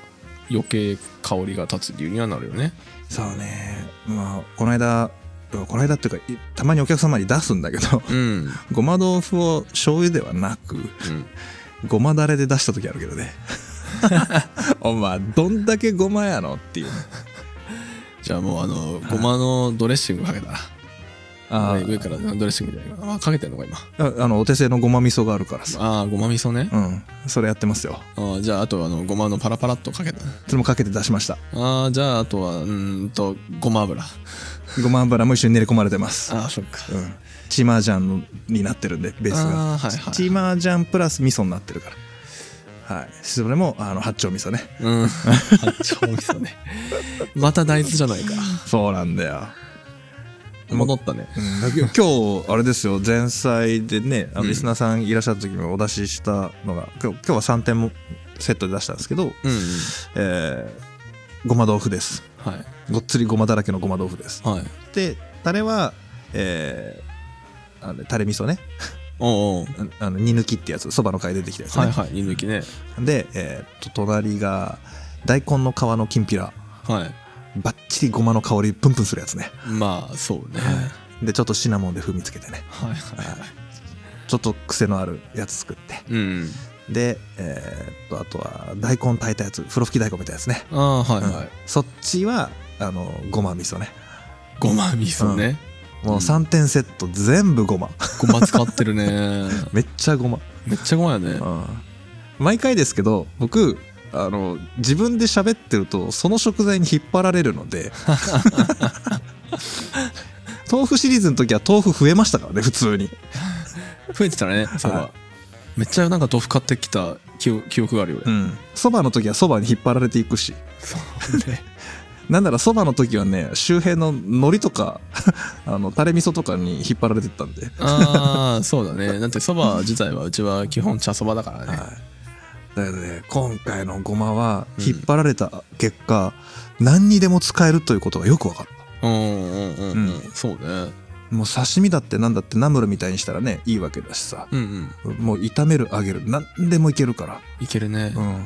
[SPEAKER 1] 余計香りが立つ理由にはなるよね。
[SPEAKER 2] そうね。まあこの間この間っていうかいたまにお客様に出すんだけど
[SPEAKER 1] うん。
[SPEAKER 2] ごま豆腐を醤油ではなく
[SPEAKER 1] うん
[SPEAKER 2] ごまだれで出した時あるけどね。お前どんだけごまやのっていう。ね
[SPEAKER 1] じゃあもうあのごまのドレッシングかけたら。
[SPEAKER 2] あ
[SPEAKER 1] 上上からドレッシングじゃない。かなあかけてんのか今。
[SPEAKER 2] ああのお手製のごま味噌があるからさ。
[SPEAKER 1] ああごま味噌ね。
[SPEAKER 2] うん。それやってますよ。
[SPEAKER 1] あーじゃああとはあのごまのパラパラっとかけた
[SPEAKER 2] それもかけて出しました。
[SPEAKER 1] ああじゃああとはうーんとごま油。
[SPEAKER 2] ごま油も一緒に練り込まれてます。
[SPEAKER 1] ああそっか。
[SPEAKER 2] うんチーマージャンになってるんでベースが。
[SPEAKER 1] ああはいはい
[SPEAKER 2] チーマージャンプラス味噌になってるから。はい。それもあの八丁味噌ね。
[SPEAKER 1] うん。八丁味噌ね。また大豆じゃないか。
[SPEAKER 2] そうなんだよ。
[SPEAKER 1] 戻ったね。
[SPEAKER 2] うん。今日あれですよ。前菜でねあの
[SPEAKER 1] うん。
[SPEAKER 2] リスナーさんいらっしゃった時にもお出ししたのが今日今日は3点もセットで出したんですけど、
[SPEAKER 1] うんうん。
[SPEAKER 2] えーごま豆腐です。
[SPEAKER 1] はい。
[SPEAKER 2] ごっつりごまだらけのごま豆腐です。
[SPEAKER 1] はい。
[SPEAKER 2] でタレはえーあのタレ味噌ね。
[SPEAKER 1] おうおう。
[SPEAKER 2] あの煮抜きってやつそばの回出てきたやつね、
[SPEAKER 1] はいはい煮抜きね。
[SPEAKER 2] で、えーと隣が大根の皮のきんぴら。
[SPEAKER 1] はい。
[SPEAKER 2] バッチリごまの香りプンプンするやつね。
[SPEAKER 1] まあそうね。
[SPEAKER 2] でちょっとシナモンで風味つけてね。
[SPEAKER 1] はいはいはい。
[SPEAKER 2] ちょっと癖のあるやつ作って。
[SPEAKER 1] うん
[SPEAKER 2] で、えーっとあとは大根炊いたやつ。風呂吹き大根みたいなやつね、
[SPEAKER 1] ああはい
[SPEAKER 2] うん。
[SPEAKER 1] はい
[SPEAKER 2] そっちはあのごま味噌ね。
[SPEAKER 1] ごま味噌ね
[SPEAKER 2] もう
[SPEAKER 1] うん。
[SPEAKER 2] 3点セット全部ごま。
[SPEAKER 1] ごま使ってるね。
[SPEAKER 2] めっちゃごま、
[SPEAKER 1] めっちゃごまやね。
[SPEAKER 2] うん。毎回ですけど僕あの自分で喋ってるとその食材に引っ張られるので 豆腐シリーズの時は豆腐増えましたからね普通に。
[SPEAKER 1] 増えてたらねそば、
[SPEAKER 2] はい。
[SPEAKER 1] めっちゃなんか豆腐買ってきた記憶があるよね、
[SPEAKER 2] うん。そばの時はそばに引っ張られていくし。
[SPEAKER 1] そうね
[SPEAKER 2] なんならそばの時はね周辺の海苔とか あのタレ味噌とかに引っ張られてったんで、
[SPEAKER 1] ああそうだね。だってそば自体はうちは基本茶そばだからね、
[SPEAKER 2] はい、だけどね今回のごまは
[SPEAKER 1] うん。
[SPEAKER 2] 引っ張られた結果、何にでも使えるということがよく分かった。
[SPEAKER 1] うんうんうんうん、
[SPEAKER 2] うん。
[SPEAKER 1] そうね。
[SPEAKER 2] もう刺身だってなんだってナムルみたいにしたらねいいわけだしさ。
[SPEAKER 1] うんうん。
[SPEAKER 2] もう炒める揚げる何でもいけるから。
[SPEAKER 1] いけるね、
[SPEAKER 2] うん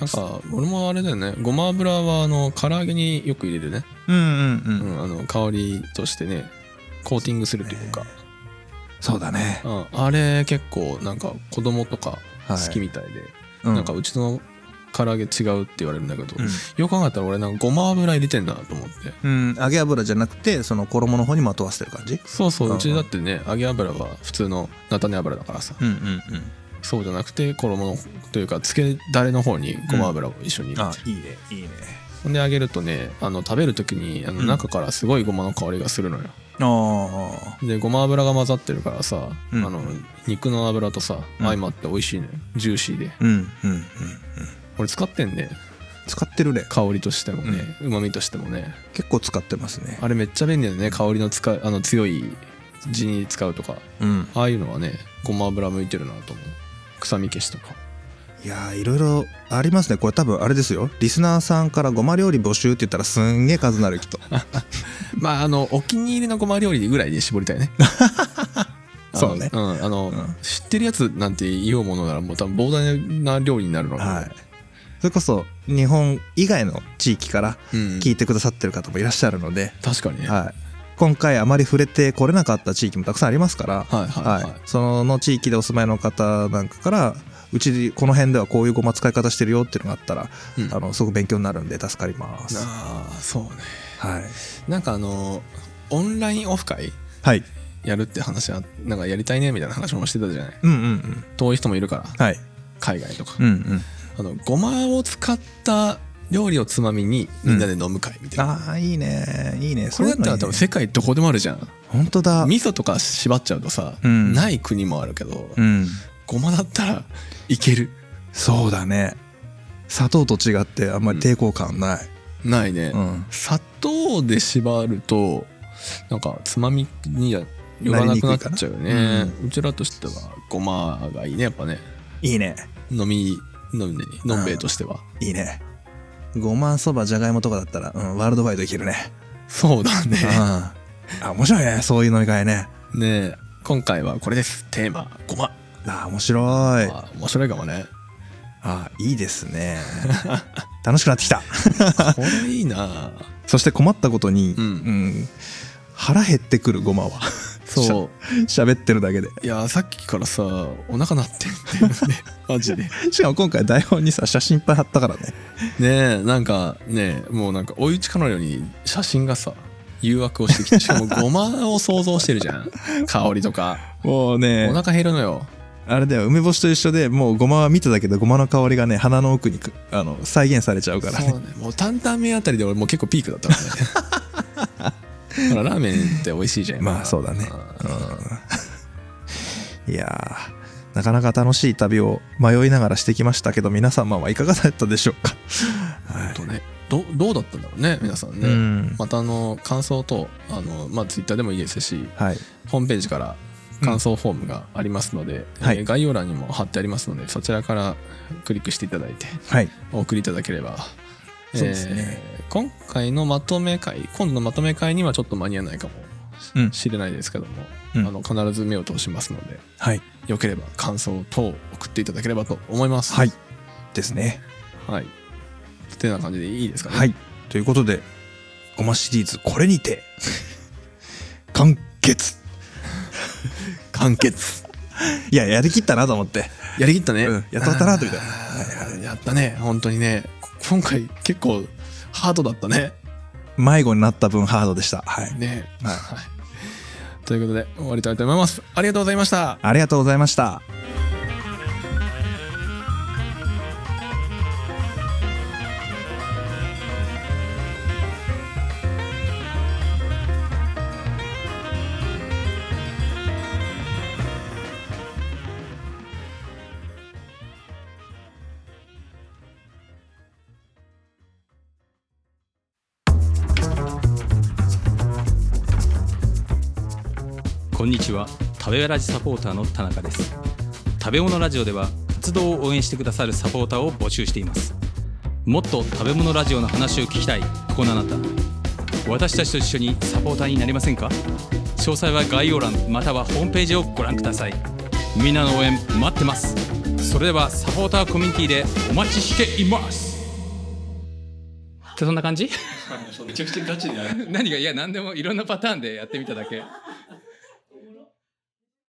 [SPEAKER 1] なんか俺もあれだよね。ごま油はあの唐揚げによく入れるね、
[SPEAKER 2] うんうんう、
[SPEAKER 1] うんん、あの香りとしてねコーティングするというか、
[SPEAKER 2] そうだね、
[SPEAKER 1] うん、あれ結構なんか子供とか好
[SPEAKER 2] はい。
[SPEAKER 1] きみたいで、
[SPEAKER 2] う
[SPEAKER 1] なんかうちの唐揚げ違うって言われるんだけど、
[SPEAKER 2] うん。
[SPEAKER 1] よく考えたら俺なんかごま油入れてんなと思って。
[SPEAKER 2] うん、揚げ油じゃなくてその衣の方にまとわせてる感じ？
[SPEAKER 1] そうそう
[SPEAKER 2] うん。
[SPEAKER 1] うちだってね揚げ油は普通の菜種油だからさ、
[SPEAKER 2] うんうんうん
[SPEAKER 1] そうじゃなくて衣のというかつけだれの方にごま油を一緒に入れ
[SPEAKER 2] あいいね。いいね。
[SPEAKER 1] ほんで揚げるとねあの食べる時にあの
[SPEAKER 2] うん。
[SPEAKER 1] 中からすごいごまの香りがするのよ、
[SPEAKER 2] あ
[SPEAKER 1] でごま油が混ざってるからさ、
[SPEAKER 2] うん。
[SPEAKER 1] あの肉の油とさ
[SPEAKER 2] うん。
[SPEAKER 1] 相まって美味しいのよ。ジューシーで。
[SPEAKER 2] あうんうんうんうん。
[SPEAKER 1] 俺使ってんね。
[SPEAKER 2] 使ってるね。
[SPEAKER 1] 香りとしてもねうま、みとしてもね。
[SPEAKER 2] 結構使ってますね。
[SPEAKER 1] あれめっちゃ便利だよね。香りの使うあの強い地に使うとか。
[SPEAKER 2] うん。
[SPEAKER 1] ああいうのはねごま油向いてるなと思う臭み消しとか。
[SPEAKER 2] いやーいろいろありますね。これ多分あれですよ。リスナーさんからごま料理募集って言ったらすんげえ数なるきっと。
[SPEAKER 1] まああのお気に入りのごま料理ぐらいで絞りたいね。
[SPEAKER 2] そうね。
[SPEAKER 1] うんあの、
[SPEAKER 2] うん。
[SPEAKER 1] 知ってるやつなんて言おうものならもう多分膨大な料理になるの。で、
[SPEAKER 2] はい。それこそ日本以外の地域から
[SPEAKER 1] うん、
[SPEAKER 2] 聞いてくださってる方もいらっしゃるので、
[SPEAKER 1] 確かにね、
[SPEAKER 2] はい、今回あまり触れてこれなかった地域もたくさんありますから、
[SPEAKER 1] はいはいはい、
[SPEAKER 2] はい、その地域でお住まいの方なんかからうちこの辺ではこういうごま使い方してるよっていうのがあったら、
[SPEAKER 1] うん。
[SPEAKER 2] あのすごく勉強になるんで助かります。
[SPEAKER 1] ああそうね。
[SPEAKER 2] はい、
[SPEAKER 1] なんかあのオンラインオフ会
[SPEAKER 2] はい、
[SPEAKER 1] やるって話はなんかやりたいねみたいな話もしてたじゃない。
[SPEAKER 2] うんうんうん。
[SPEAKER 1] 遠い人もいるから。
[SPEAKER 2] はい。
[SPEAKER 1] 海外とか、
[SPEAKER 2] うんうん。
[SPEAKER 1] あのごまを使った料理をつまみにみんなで飲む会みたいな、
[SPEAKER 2] ああいいね。いいね。
[SPEAKER 1] これだったら多分世界どこでもあるじゃん。
[SPEAKER 2] 本当だ。
[SPEAKER 1] 味噌とか縛っちゃうとさ、
[SPEAKER 2] うん。
[SPEAKER 1] ない国もあるけど、
[SPEAKER 2] うん。
[SPEAKER 1] ごまだったらいける。
[SPEAKER 2] そうだね。砂糖と違ってあんまり抵抗感ない、
[SPEAKER 1] ないね、
[SPEAKER 2] うん。
[SPEAKER 1] 砂糖で縛るとなんかつまみには寄らなくなっちゃうよね。
[SPEAKER 2] にくいか
[SPEAKER 1] うちらとしてはごまがいいねやっぱね。
[SPEAKER 2] いいね。
[SPEAKER 1] 飲み飲みのんべえとしては。い
[SPEAKER 2] いねごまそばじゃがいもとかだったら、うん、ワールドワイドいけるね。
[SPEAKER 1] そうだね。
[SPEAKER 2] うん。あ面白いね。そういう飲み会ね。
[SPEAKER 1] ねえ今回はこれです。テーマごま。
[SPEAKER 2] あ面白い。
[SPEAKER 1] あ面白いかもね。
[SPEAKER 2] あいいですね。楽しくなってきた。
[SPEAKER 1] これいいな。
[SPEAKER 2] そして困ったことに、
[SPEAKER 1] うん。
[SPEAKER 2] ん腹減ってくるごまは
[SPEAKER 1] そう。
[SPEAKER 2] 喋ってるだけで。
[SPEAKER 1] いやさっきからさお腹鳴ってんだよね。マジで。
[SPEAKER 2] しかも今回台本にさ写真いっぱい貼ったからね。
[SPEAKER 1] ねえなんかねえもうなんか追い打ちかのように写真がさ誘惑をしてきて しかもごまを想像してるじゃん。香りとか。
[SPEAKER 2] もうね。
[SPEAKER 1] お腹減るのよ。
[SPEAKER 2] あれだよ梅干しと一緒でもうごまは見ただけでごまの香りがね鼻の奥にくあの再現されちゃうからね。
[SPEAKER 1] そうね。もう担々麺あたりで俺もう結構ピークだったからねほらラーメンって美味しいじゃん。
[SPEAKER 2] まあそうだね。
[SPEAKER 1] うん。
[SPEAKER 2] いやーなかなか楽しい旅を迷いながらしてきましたけど皆様はいかがだったでしょうか？
[SPEAKER 1] ほんとね。どどうだったんだろうね皆さんね、
[SPEAKER 2] うん。
[SPEAKER 1] またあの感想とあのまあツイッターでもいいですし
[SPEAKER 2] はい。
[SPEAKER 1] ホームページから感想フォームがありますので、
[SPEAKER 2] はい。
[SPEAKER 1] えー概要欄にも貼ってありますのでそちらからクリックしていただいて
[SPEAKER 2] はい。
[SPEAKER 1] お送りいただければ。
[SPEAKER 2] そうですね。
[SPEAKER 1] えー今回のまとめ会今度のまとめ会にはちょっと間に合わないかも
[SPEAKER 2] うん。
[SPEAKER 1] しれないですけども、
[SPEAKER 2] うん。
[SPEAKER 1] あの必ず目を通しますので
[SPEAKER 2] はい。
[SPEAKER 1] よければ感想等を送っていただければと思います。
[SPEAKER 2] はい。ですね。
[SPEAKER 1] はい。ってな感じでいいですかね？
[SPEAKER 2] はい。ということでごまシリーズこれにて 完結。
[SPEAKER 1] 完結。
[SPEAKER 2] いややりきったなと思って。
[SPEAKER 1] やりきったね、
[SPEAKER 2] うん。やったなとみたい
[SPEAKER 1] やったね。本当にね。今回結構ハードだったね。
[SPEAKER 2] 迷子になった分ハードでした。はい。
[SPEAKER 1] ね。
[SPEAKER 2] はい。
[SPEAKER 1] は いということで終わりたいと思います。ありがとうございました。
[SPEAKER 2] ありがとうございました
[SPEAKER 3] は食べラジサポーターの田中です。食べ物ラジオでは活動を応援してくださるサポーターを募集しています。もっと食べ物ラジオの話を聞きたい。このあなた。私たちと一緒にサポーターになりませんか？詳細は概要欄またはホームページをご覧ください。みんなの応援待ってます。それではサポーターコミュニティでお待ちしています。ってそんな感じ？
[SPEAKER 1] めちゃくちゃガチで
[SPEAKER 3] 何が？いや何でもいろんなパターンでやってみただけ